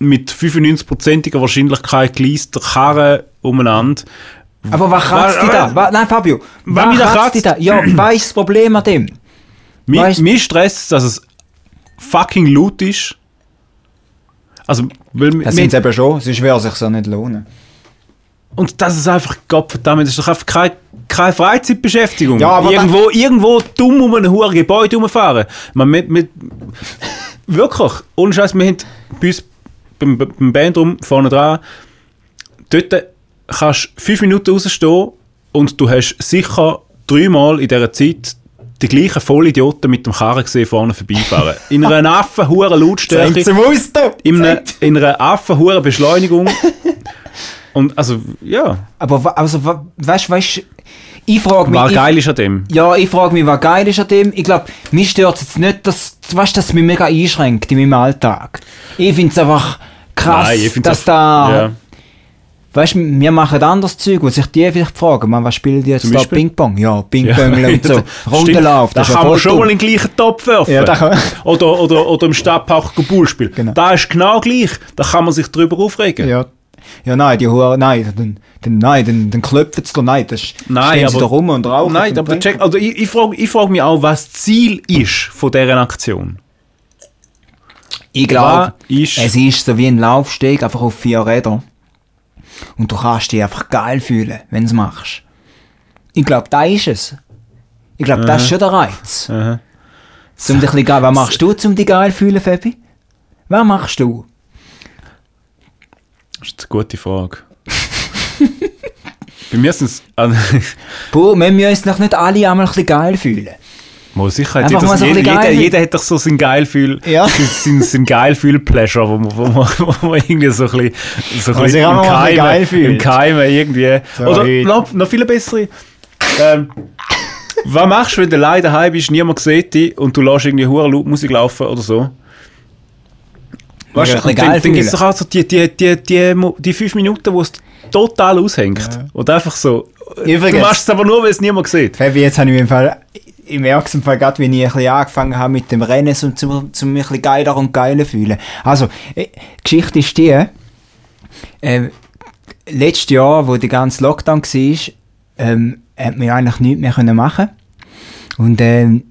mit 95%iger Wahrscheinlichkeit geleaster Karre umeinander. Aber was kratzt dich da? Wa- Nein, Fabio, Was was mich kratzt dich da? Ja, was ist das Problem an dem? Mir, Weißt- mir stresst, dass es fucking laut ist. Also, weil Das sind eben schon, sonst wäre es sich so nicht lohnen. und das ist einfach, Gottverdammt, das ist doch einfach keine, keine Freizeitbeschäftigung. Ja, aber irgendwo, irgendwo dumm um ein hohes Gebäude herumfahren. Man, mit, mit, wirklich, ohne Scheiß, wir haben bei uns beim, beim Bandraum vorne dran, dort kannst fünf Minuten rausstehen und du hast sicher dreimal in dieser Zeit die gleichen Vollidioten mit dem Karren gesehen vorne vorbeifahren. In einer affen hohen Lautstärke. in einer, in einer affen Beschleunigung. Und also, ja, Aber also, weißt du, weißt, ich frage mich... was geil ist an dem. Ja, ich frage mich, was geil ist an dem. Ich glaube, mich stört jetzt nicht, dass, weißt, dass es mich mega einschränkt in meinem Alltag. Ich finde es einfach krass, Nein, dass das- da... ja. Weißt du, wir machen anderes Zeug, wo sich die vielleicht fragen, man, was spielen die jetzt Zum da? Beispiel? Ping-Pong? Ja, Ping-Pong und so. Rundenlauf, Da das ist ja kann man schon mal in den gleichen Topf werfen. Ja, kann- oder, oder, oder im Stadtpark Bull spielen. Genau. Da ist genau gleich. Da kann man sich drüber aufregen. Ja. Ja, nein, die Hure, nein, dann, dann, nein, dann, dann klopfen sie da, nein, das Nein, aber- da rum und rauchen. Nein, aber check, also ich, ich frage ich frag mich auch, was das Ziel ist von dieser Aktion. Ich glaube, es ist so wie ein Laufsteg, einfach auf vier Rädern. Und du kannst dich einfach geil fühlen, wenn du es machst. Ich glaube, da ist es. Ich glaube, das ist schon der Reiz. Aha. Zum dich bisschen geil. Was machst du, um dich geil zu fühlen, Fabi? Was machst du? Das ist eine gute Frage. Bei mir sind es... Puh, wir müssen uns noch nicht alle einmal ein bisschen geil fühlen. Mal sicher, jeder, mal so jeder, jeder, jeder hat doch so sein Geilfühl, Ja. sein, sein, Geilfühl-Pleasure, wo man, wo, man, wo man irgendwie so ein bisschen, so ein Wo bisschen im, mal ein bisschen geil Keime, fühlt. im Keime irgendwie. So Oder noch, noch viel bessere. Ähm, was machst du, wenn du alleine daheim bist, niemand sieht dich und du lässt irgendwie hure laut Musik laufen oder so? Weißt Ja, du, dann, dann gibt es doch auch so die, die, die, die, die fünf Minuten, wo es total aushängt. Und einfach so. Übrigens- Du machst es aber nur, weil es niemand sieht. Fabi, jetzt habe ich im Fall, ich merke es im Fall gerade, wie ich ein bisschen angefangen habe mit dem Rennen, um zum, zum mich ein bisschen geiler und geiler zu fühlen. Also, äh, die Geschichte ist die, äh, letztes Jahr, wo der ganze Lockdown war, ähm, hat man eigentlich nichts mehr können machen Und ähm,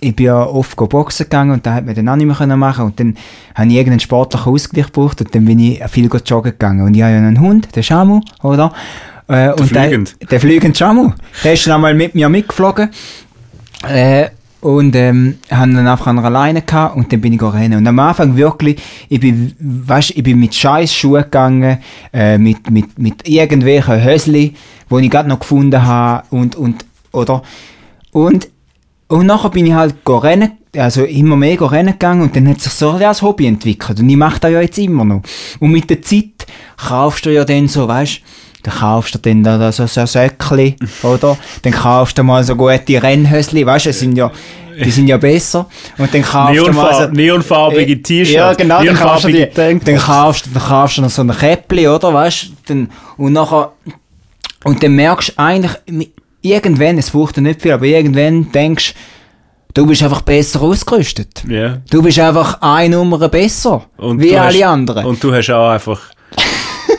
ich bin ja oft boxen gegangen und da hat man dann auch nicht mehr können machen und dann habe ich irgendeinen sportlichen Ausgleich gebraucht und dann bin ich viel joggen gegangen und ich habe ja einen Hund, den Shamu, oder? Äh, und Fliegend. Der, der fliegende Shamu, der ist dann einmal mit mir mitgeflogen äh, und ähm, haben dann einfach an einer Leine gehabt und dann bin ich rennen. Und am Anfang wirklich, ich bin, weißt, ich bin mit scheiß Schuhen gegangen, äh, mit, mit, mit irgendwelchen Hösli, die ich gerade noch gefunden habe und, und, oder, und, und nachher bin ich halt rennen, also immer mehr rennen gegangen und dann hat sich so als Hobby entwickelt und ich mache das ja jetzt immer noch. Und mit der Zeit kaufst du ja dann so, weißt dann kaufst du dann da, so, so ein Säckchen, oder? Dann kaufst du mal so gute Rennhösli, weißt du, die sind ja, die sind ja besser. Und dann kaufst du mal so... Neonfarb, neonfarbige T-Shirts. Ja, genau, dann kaufst, du die, dann, kaufst, dann kaufst du noch so ein Käppli, oder, weißt dann, und nachher, und dann merkst du eigentlich, irgendwann, es braucht ja nicht viel, aber irgendwann denkst du bist einfach besser ausgerüstet. Ja. Du bist einfach eine Nummer besser, Und wie du alle hast, anderen. Und du hast auch einfach.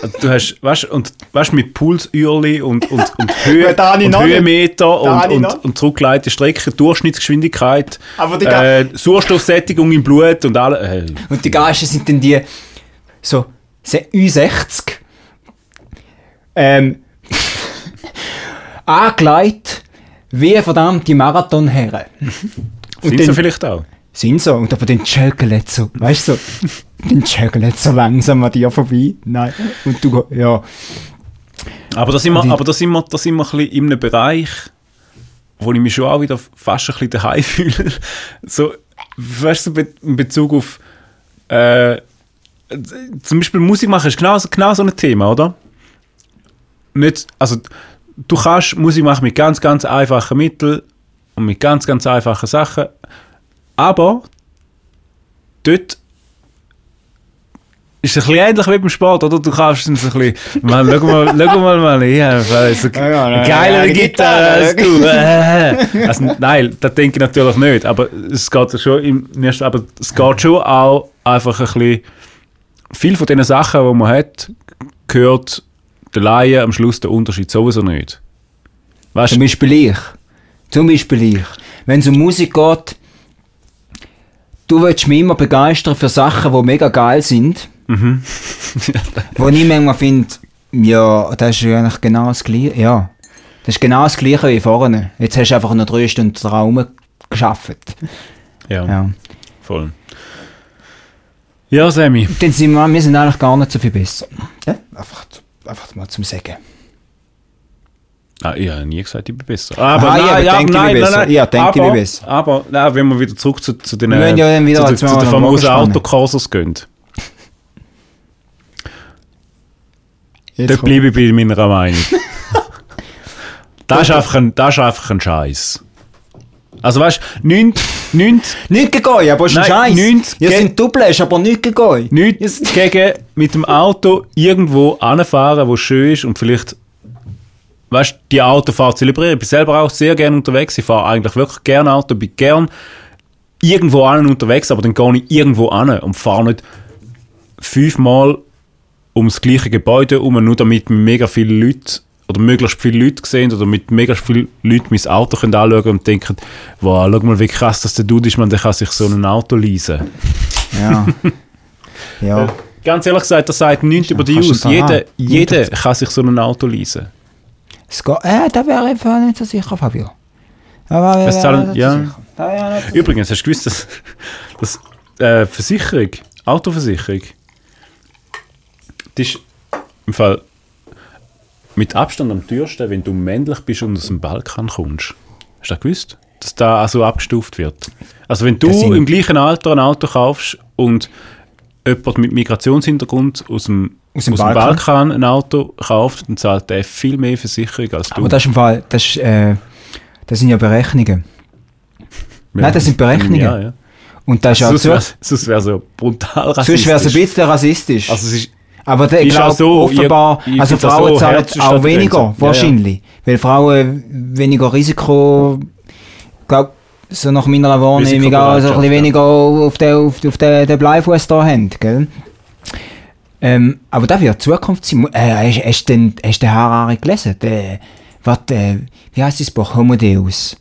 Du hast, weißt und weißt, mit Pulsürli und, und, und, Höhe, und. Höhenmeter und, und, und zurückgeleitete Strecke, Durchschnittsgeschwindigkeit, Aber die äh, Sauerstoffsättigung im Blut und alles. Äh, Und die Geister sind dann die so se- Ü60 ähm, angelegt wie verdammte Marathonherren. sind dann- sie vielleicht auch? Sind so. Und aber den schöckelt so, weißt du, so, den schöckelt so langsam an dir vorbei. Nein. Und du, go- ja. Aber da sind wir, aber da sind wir, da sind wir ein bisschen in einem Bereich, wo ich mich schon auch wieder fast ein bisschen daheim fühle. So, weißt du, in Bezug auf äh, zum Beispiel Musik machen ist genau, so- genau so ein Thema, oder? Nicht, also du kannst Musik machen mit ganz, ganz einfachen Mitteln und mit ganz, ganz einfachen Sachen, aber dort ist es ein bisschen ähnlich wie beim Sport, oder? Du kannst dann so ein bisschen, man, schau mal, schau mal, mal, ich habe so eine geilere Gitarre als du. Äh. Also, nein, das denke ich natürlich nicht, aber es geht schon im aber es geht schon auch einfach ein bisschen, viel von den Sachen, die man hat, gehört der Laie am Schluss der Unterschied sowieso nicht. Weißt Zum? Beispiel ich. Zum Beispiel ich. Wenn es um Musik geht, du willst mich immer begeistern für Sachen, die mega geil sind. wo ich manchmal finde, ja, das ist ja eigentlich genau das Gleiche. Ja, das ist genau das Gleiche wie vorne. Jetzt hast du einfach noch drei Stunden Raum geschafft. Ja, Ja. voll. Ja, Sammy. Dann sind wir, wir sind eigentlich gar nicht so viel besser. Ja? Einfach, einfach mal zum Sagen. Ah, ich habe nie gesagt, ich bin besser. Aber Ah, nein, ich ja, gedacht, ich nein, bin nein, besser. nein. Ich habe gedacht, ich bin aber, besser. Aber nein, wenn wir wieder zurück zu, zu den, Wir ja dann wieder zu, den- zu den famosen. Autokursus gehen. Jetzt Dort kommt- bleibe ich bei meiner Meinung. das, ist einfach ein, das ist einfach ein Scheiß. Also weißt du, nichts, nichts, Nicht gegoi, aber ist ein Scheiß. nichts Ihr ge- sind Double, aber nicht gegoi. nichts gegen mit dem Auto irgendwo anfahren, wo schön ist und vielleicht weißt du, die Autofahrt zelebrieren. Ich bin selber auch sehr gerne unterwegs. Ich fahre eigentlich wirklich gerne Auto, bin gern irgendwo an unterwegs, aber dann gehe ich irgendwo an und fahre nicht fünfmal ums gleiche Gebäude um, nur damit mega viele Leute oder möglichst viele Leute sehen oder mit mega vielen Leuten mein Auto können anschauen und denken, wow, schau mal, wie krass das der Dude ist, man, der kann sich so ein Auto leasen. Ja. ja. Ganz ehrlich gesagt, das sagt nichts über du aus. Jeder, jeder kann sich so ein Auto leasen. Es geht, äh, da wäre ich einfach nicht so sicher, Fabio. Aber Es zahlen- ja. so nicht so Übrigens, hast du gewusst, dass, dass äh, Versicherung, Autoversicherung, die ist im Fall mit Abstand am teuersten, wenn du männlich bist und aus dem Balkan kommst. Hast du das gewusst? Dass da also abgestuft wird. Also wenn du Das im gleichen Alter ein Auto kaufst und jemand mit Migrationshintergrund aus dem, Aus dem aus dem Balkan? Balkan ein Auto kauft, dann zahlt der viel mehr Versicherung als du. Aber das ist im Fall, das, ist, äh, das sind ja Berechnungen. Nein, das sind Berechnungen. Ja, ja. Und das ist Sonst auch wäre zu, es wär so brutal sonst wäre es ein rassistisch. bisschen rassistisch. Also es ist, aber der, ist auch glaube, so, offenbar, ich- ich also Frauen so zahlen ist auch weniger. Ja, wahrscheinlich. Weil Frauen weniger Risiko, glaube so nach meiner Wahrnehmung auch so ein bisschen ja. weniger auf den, auf, auf den, den Bleifuß da haben, gell? Ähm, aber da wird Zukunft sein. Äh, hast, hast, du den, hast den Harari gelesen? Der, was, äh, wie heißt das Buch? Homo Deus.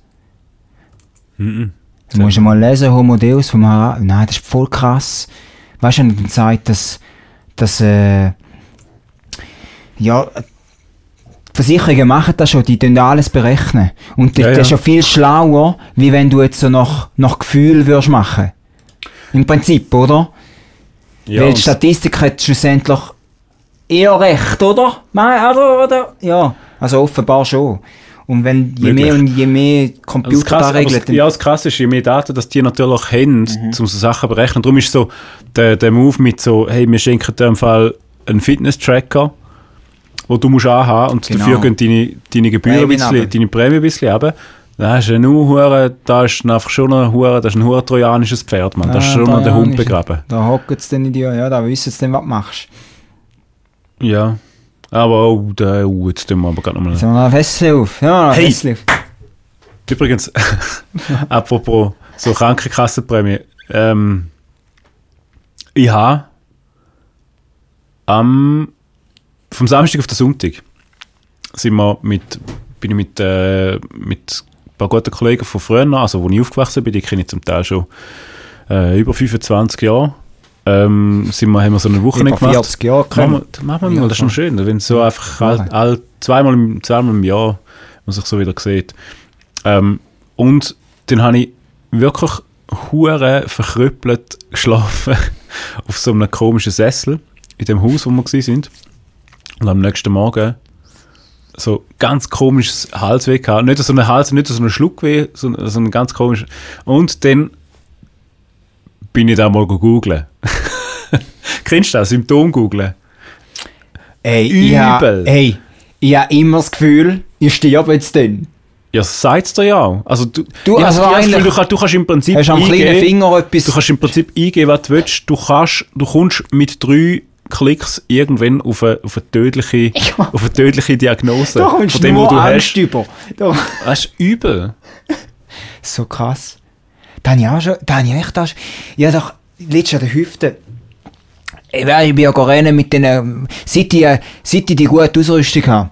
Mhm. Du musst mal lesen, Homo Deus vom Harari. Nein, das ist voll krass. Weißt du, wenn er sagt, dass, dass äh, ja, Versicherungen machen das schon, die tun alles berechnen. Und das, Ja, das ja. ist ja viel schlauer, wie wenn du jetzt so nach, nach Gefühl würdest machen. Im Prinzip, oder? Ja, Weil die Statistik hat schlussendlich eher recht, oder? Nein, oder, oder? Ja, also offenbar schon. Und wenn je Möglich. mehr und je mehr Also Computer da aber regeln, das, ja, das Krasse ist, je mehr Daten, dass die natürlich haben, Mhm. um so Sachen zu berechnen. Darum ist so der, der Move mit so, hey, wir schenken dir im Fall einen Fitness-Tracker, wo du musst anhaben und Genau. dafür gehen deine, deine Gebühren ein Prämien bisschen, runter. deine Prämie ein bisschen runter. Da ist nur hure, da ist einfach schon ein hure, das ist ein hure trojanisches Pferd, man. Da ist Ah, schon der Hund begraben. da hockt es dann in dir, ja, da wissen sie dann, was du machst. Ja. Aber oh, da, oh, jetzt tun wir aber gerade nochmal. Jetzt haben wir noch ein Fessel auf. Ja, noch ein Hey. Fessel auf. Übrigens, apropos so Krankenkassenprämie. Ähm, ich habe am vom Samstag auf den Sonntag sind wir mit, bin ich mit, äh, mit ein paar guten Kollegen von früher, also wo ich aufgewachsen bin, die kenne ich zum Teil schon äh, über 25 Jahre, ähm, sind wir, haben wir so eine Woche Über gemacht. 40 Jahre Machen können. wir, machen wir mal, das ist schon klar. schön, wenn so einfach all, all, zweimal, im, zweimal im Jahr man sich so wieder sieht. Ähm, und dann habe ich wirklich hure verkrüppelt geschlafen auf so einem komischen Sessel in dem Haus, wo wir sind. Und am nächsten Morgen so ganz komisches Halsweh gehabt. Nicht so eine Hals, nicht so ein Schluckweh, sondern so ein ganz komisches. Und dann bin ich da mal googeln. Kennst du das? Symptom googeln? Ey, ich Übel. ey, ich habe immer das Gefühl, ich sterbe jetzt dann. Ja, sagt's dir ja auch. Also du, Du, ja, also ich eigentlich- Gefühl, du, kannst, du kannst im Prinzip Hast am kleinen Finger etwas... Du kannst im Prinzip eingeben, was du willst. Du, kannst, du kommst mit drei Klicks irgendwann auf eine, auf eine, tödliche, Ja. auf eine tödliche Diagnose da kommst von dem, nur du Angst hast. über. Da. Das ist übel. So krass. Da habe ich auch schon, da habe ich echt schon, ja doch, letztes an der Hüfte, ich bin ja rennen mit den, ähm, seit ich, äh, seit ich die gute Ausrüstung habe,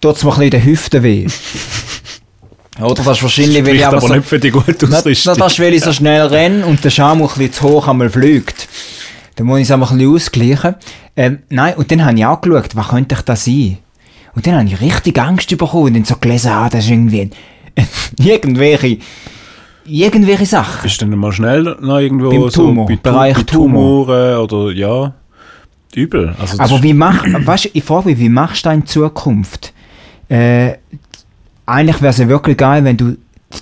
tut es mir ein bisschen den Hüften weh. Oder das ist wahrscheinlich, weil ich aber aber so, nicht für die gute na, na, Ausrüstung. das ist, weil ich so schnell renne und der Scham ein bisschen zu hoch einmal fliegt. Dann muss ich es einfach ein bisschen ausgleichen. Ähm, nein, und dann habe ich auch geschaut, was könnte ich da sein? Und dann habe ich richtig Angst bekommen und dann so gelesen, ah, das ist irgendwie irgendwelche, irgendwelche Sachen. Bist du dann mal schnell noch irgendwo Beim so Tumor, bei, Bereich bei Tumor. Tumoren oder ja, übel. Also Aber wie mach, weißt, ich frage mich, wie machst du in Zukunft? Äh, eigentlich wäre es ja wirklich geil, wenn du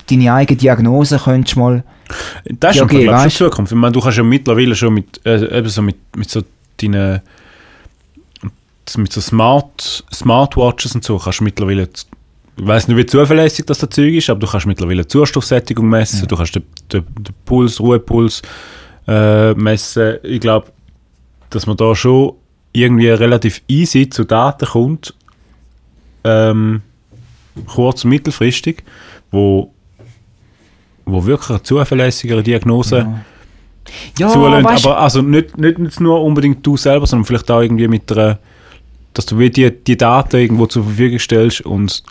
deine eigene Diagnose könntest mal Das ist Ja, ja, okay, weißt- schon Zukunft. Ich meine, du kannst ja mittlerweile schon mit, äh, eben so mit, mit so deinen mit so Smart, Smartwatches und so kannst du mittlerweile ich weiß nicht, wie zuverlässig das Zeug ist, aber du kannst mittlerweile Zustoffsättigung messen, du kannst den, den, den Puls, Ruhepuls äh, messen. Ich glaube, dass man da schon irgendwie relativ easy zu Daten kommt, ähm, kurz- und mittelfristig, wo, wo wirklich eine zuverlässigere Diagnose ja, zulässt. weißt, Aber also nicht, nicht nur unbedingt du selber, sondern vielleicht auch irgendwie mit einer, dass du die, die Daten irgendwo zur Verfügung stellst und,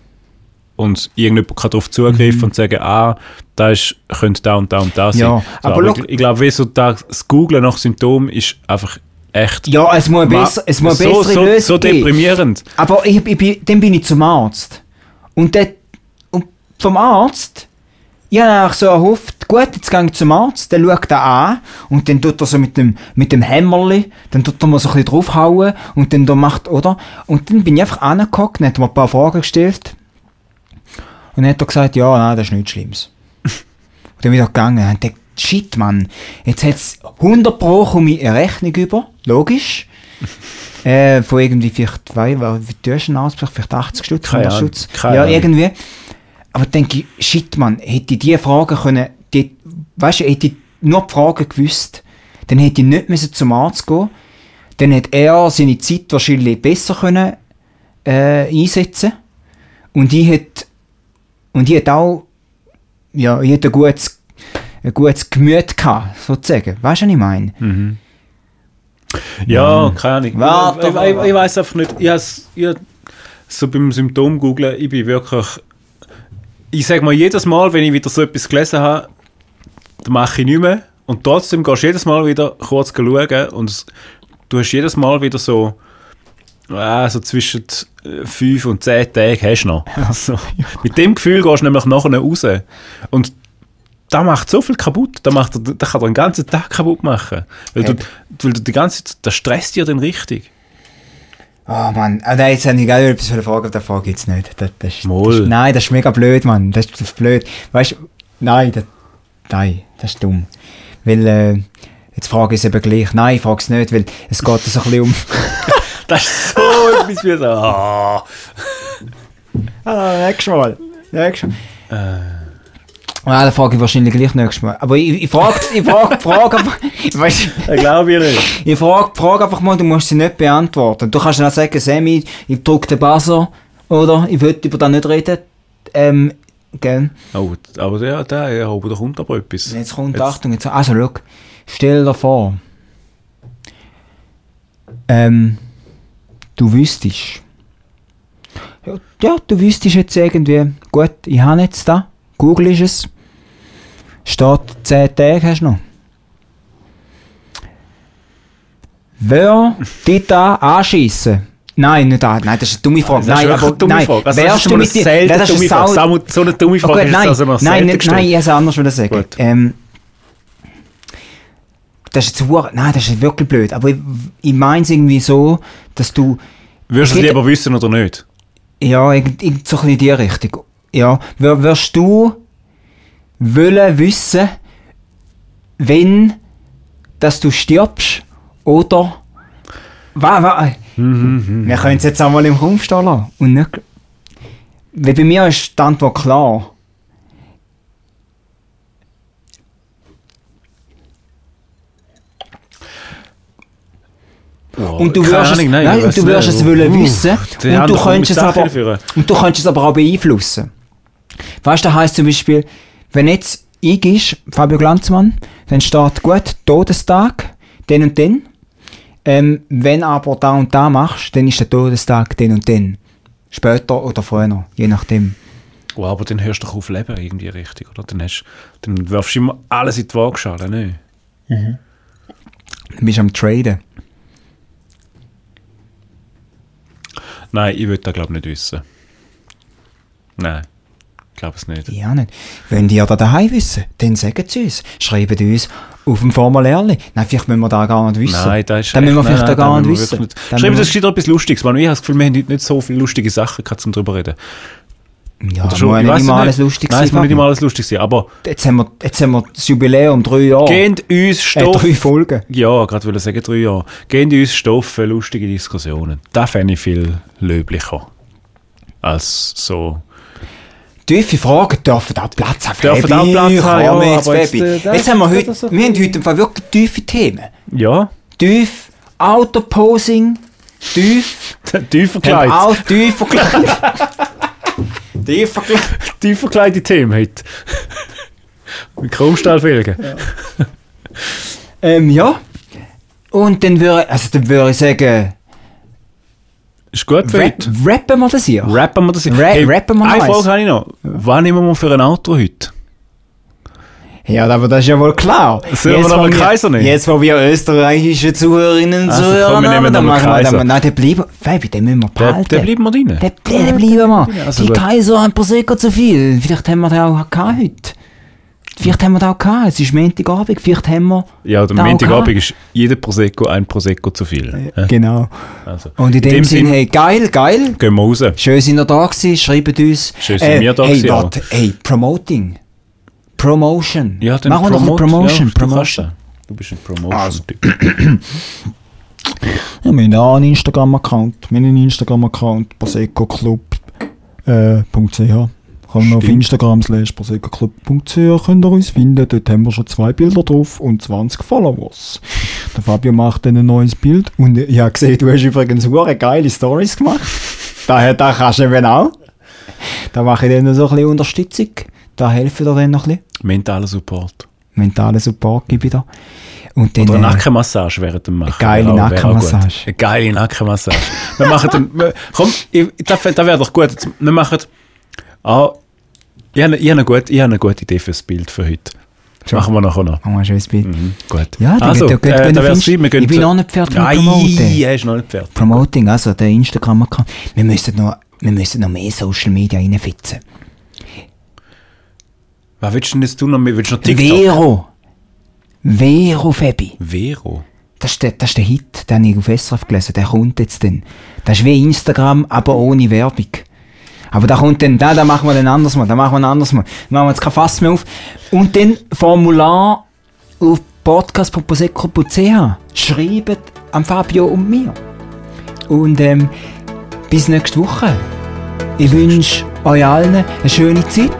und irgendjemand kann darauf zugreifen und sagen, ah, da ist, könnte da und da und da sein. Ja, so, aber aber ich, ich glaube, so das Googlen nach Symptomen ist einfach echt ja, es muss besser, es muss so, bessere so, Lösung so geben. deprimierend. Aber ich, ich bin, dann bin ich zum Arzt. Und, der, und vom Arzt, ich habe so erhofft, gut, jetzt gehe ich zum Arzt, der schaut da an und dann tut er so mit dem, mit dem Hämmerli, dann tut er mal so ein bisschen draufhauen und dann da macht, oder? Und dann bin ich einfach angeguckt und hat mir ein paar Fragen gestellt. Und dann hat er gesagt, ja, nein, das ist nichts Schlimmes. und dann wieder gegangen und dachte, shit, Mann, jetzt hat es 100 Pro komme eine Rechnung über, logisch. Äh, von irgendwie vielleicht, weil, wie teuer ist ein Arztbesuch? Vielleicht 80 Stutz, Keine 100 Ahnung, Stutz. Ja, irgendwie. Aber denke ich, shit, man, hätte ich diese Fragen können, die, weißt du, hätte ich nur die Fragen gewusst, dann hätte ich nicht müssen zum Arzt gehen Dann hätte er seine Zeit wahrscheinlich besser können, äh, einsetzen Und ich hätte, und ich hätte auch, ja, ich hätte ein gutes, ein gutes Gemüt gehabt, sozusagen. Weißt du, was ich meine? Ja, keine Ahnung. Warte, ich, ich, ich, ich weiß einfach nicht. Ich, has, ich so beim Symptom googlen, ich bin wirklich. Ich sage mal, jedes Mal, wenn ich wieder so etwas gelesen habe, dann mache ich nicht mehr. Und trotzdem gehst du jedes Mal wieder kurz schauen und es- du hast jedes Mal wieder so. Ah, so zwischen 5 und 10 Tage hast du noch. Also, mit dem Gefühl gehst du nämlich nachher raus. Und da macht so viel kaputt. Da, macht, da kann er den ganzen Tag kaputt machen. Weil, du, weil du die ganze Zeit, das stresst dir dann richtig. Oh Mann, ah, nein, jetzt habe ich gerade etwas für eine Frage, aber das Frage jetzt nicht. Das, das, das, nein, das ist mega blöd, Mann. Das ist, das ist blöd. Weißt du, nein, das, nein, das ist dumm. Weil, äh, jetzt frage ich es eben gleich. Nein, ich frage es nicht, weil es geht so ein bisschen um... Das ist so etwas wie so. Ah. ah, nächstes Mal. Nächstes Mal. Ah, dann frage ich wahrscheinlich gleich nächstes Mal. Aber ich, ich frage ich frage, frage einfach... Weißt, du, Ich glaube ich nicht. ich frage, frage einfach mal, du musst sie nicht beantworten. Du kannst dann auch sagen, Sammy, ich drücke den Buzzer, oder? Ich will über das nicht reden. Ähm, gell? Oh, aber der, der, ja, aber da kommt aber etwas. Jetzt kommt, Jetzt- Achtung, jetzt, also schau, stell dir vor, ähm, du wüsstest, ja, ja, du wüsstest jetzt irgendwie, gut, ich habe jetzt da, Google ist es, steht 10 Tage hast du noch. Wer dich da anschiessen? Nein, nicht da. Nein, das ist eine dumme Frage. Das ist nein, aber eine dumme nein, Frage. Also, das wärst ist du mit dir... Nein, das ist eine Frage. So eine dumme Frage Okay, ist nein, also nein, selten nein, ich habe es anders wieder sagen. Gut. Ähm, das ist jetzt nein, das ist wirklich blöd, aber ich, ich meine es irgendwie so, dass du, Würdest du es lieber wissen oder nicht? ja, irgend, irgend so ein bisschen in die Richtung, ja, wirst du wollen wissen, wenn, dass du stirbst, oder, wa, wa, wir können es jetzt einmal im Raum stehen lassen und nicht, weil bei mir ist die Antwort klar. Und du wirst es, nein, weiss du wirst es wollen Uh, wissen und du, könntest es aber, und du könntest es aber auch beeinflussen. Weißt du, das heisst zum Beispiel, wenn jetzt eingibst, Fabio Glanzmann, dann steht gut, Todestag, den und den. Ähm, wenn aber da und da machst, dann ist der Todestag den und den. Später oder früher, je nachdem. Wow, aber dann hörst du doch auf Leben irgendwie richtig, oder? Dann, hast, dann wirfst du immer alles in die Waagschale, ne? Du bist am Traden. Nein, ich würde das glaube ich nicht wissen. Nein, ich glaube es nicht. Ja, nicht. Wenn die da daheim wissen, dann sagen sie uns. Schreiben uns auf dem Formular. Nein, vielleicht müssen wir da gar nicht wissen. Nein, das ist Dann müssen wir vielleicht nein, da gar nicht wissen. wirklich Dann Schreib müssen das gescheit etwas Lustiges. Ich habe das Gefühl, wir haben heute nicht so viele lustige Sachen gehabt, um drüber zu reden. Ja, Oder muss nicht immer nicht. alles lustig Nein, es muss nicht immer alles lustig sein, aber Jetzt haben, wir, jetzt haben wir das Jubiläum, drei Jahre. gebt uns äh, Stoff. drei Folgen. Ja, gerade will ich sagen, drei Jahre. Gebt uns Stoff für lustige Diskussionen. Das fände ich viel löblicher. Als so. Tiefe Fragen dürfen auch Platz haben. Dürfen auch Platz haben, ja, komm jetzt, jetzt, Fabi. äh, Jetzt, haben wir heute, das- wir haben heute im Fall wirklich tiefe Themen. Ja, Tief Autoposing, tief, tief haben verkleidet. auch tief verkleidet. tief verkleidet. Tief verkleidete Themen heute. Mit Chromstahlfelgen. Ähm, ja. Und dann würde, also dann würde ich sagen, Ist gut rap, rappen wir das hier. Rappen wir das? Ra- rappen wir Eine eins. Frage habe ich noch. Was nehmen wir für ein Auto heute? Ja, aber das ist ja wohl klar. Sollen wir Jetzt, wir- Kaiser nehmen? Jetzt, wo wir österreichische Zuhörerinnen und Also, Zuhörer komm, wir nehmen dann machen wir, Kaiser. dann, nein, den bleiben, Fabi, den müssen wir behalten. der bleiben wir drin. Der bleiben wir. Also die. Kaiser haben Prosecco zu viel. Vielleicht haben wir den auch gehabt heute. Vielleicht haben wir den auch gehabt. Es ist Montagabend. Vielleicht haben wir... Ja, auch Montagabend ist jeder Prosecco ein Prosecco zu viel. Ja. Genau. Also, Und in, dem, Sinne, hey, geil, geil. gehen wir raus. Schön, sind ihr da gewesen. Schreibt uns. Äh, Schön, sind wir da hey, gewesen, warte, hey, Promoting. Promotion. Ja, dann Machen wir noch eine. Promotion. Ja, du, Promotion. das. du bist ein Promotion. Also. Ja, wir haben auch einen Instagram-Account. Wir haben einen Instagram-Account, proseccoclub.ch. Äh, .ch. Kann man auf. Instagram slash proseccoclub.ch könnt ihr uns finden. Dort haben wir schon zwei Bilder drauf und 20 Followers. Der Fabio macht dann ein neues Bild. Und ich habe gesehen, du hast übrigens hure geile Stories gemacht. da, da kannst du eben auch. Da mache ich dann noch so ein bisschen Unterstützung. Da helfe ich dir dann noch ein bisschen. Mentaler Support. Mentalen Support gebe ich dir. Und dann, Oder eine äh, Nackenmassage während dem Machen. geile auch gut. Nackenmassage. Eine geile Nackenmassage. wir machen dann, wir- komm, ich, das, das wäre doch gut. Wir machen, ah, ich habe, ich, habe eine gute, ich habe eine gute Idee für das Bild für heute. Das machen wir nachher noch. Machen wir ein schönes Bild. Mhm, gut. Ja, also, geht- geht- äh, da gewesen, wir ich bin noch nicht fertig mit Nein, Promoten. er ist noch nicht fertig. Promoting, also der Instagram-Account. Wir müssen noch, wir müssen noch mehr Social Media reinfitzen. Was willst du denn jetzt tun? Noch, mehr? willst du noch TikTok? Vero. Vero, Fabi. Vero. Das ist, der, das ist der Hit, den habe ich auf SRF gelesen. Der kommt jetzt dann. Das ist wie Instagram, aber ohne Werbung. Aber da kommt dann, da, da machen wir dann anders mal, da machen wir ein anderes Mal. Da machen wir jetzt kein Fass mehr auf. Und dann Formular auf podcast.poseco.ch. Schreibt an Fabio und mir. Und ähm, bis nächste Woche. Ich wünsche euch allen eine schöne Zeit.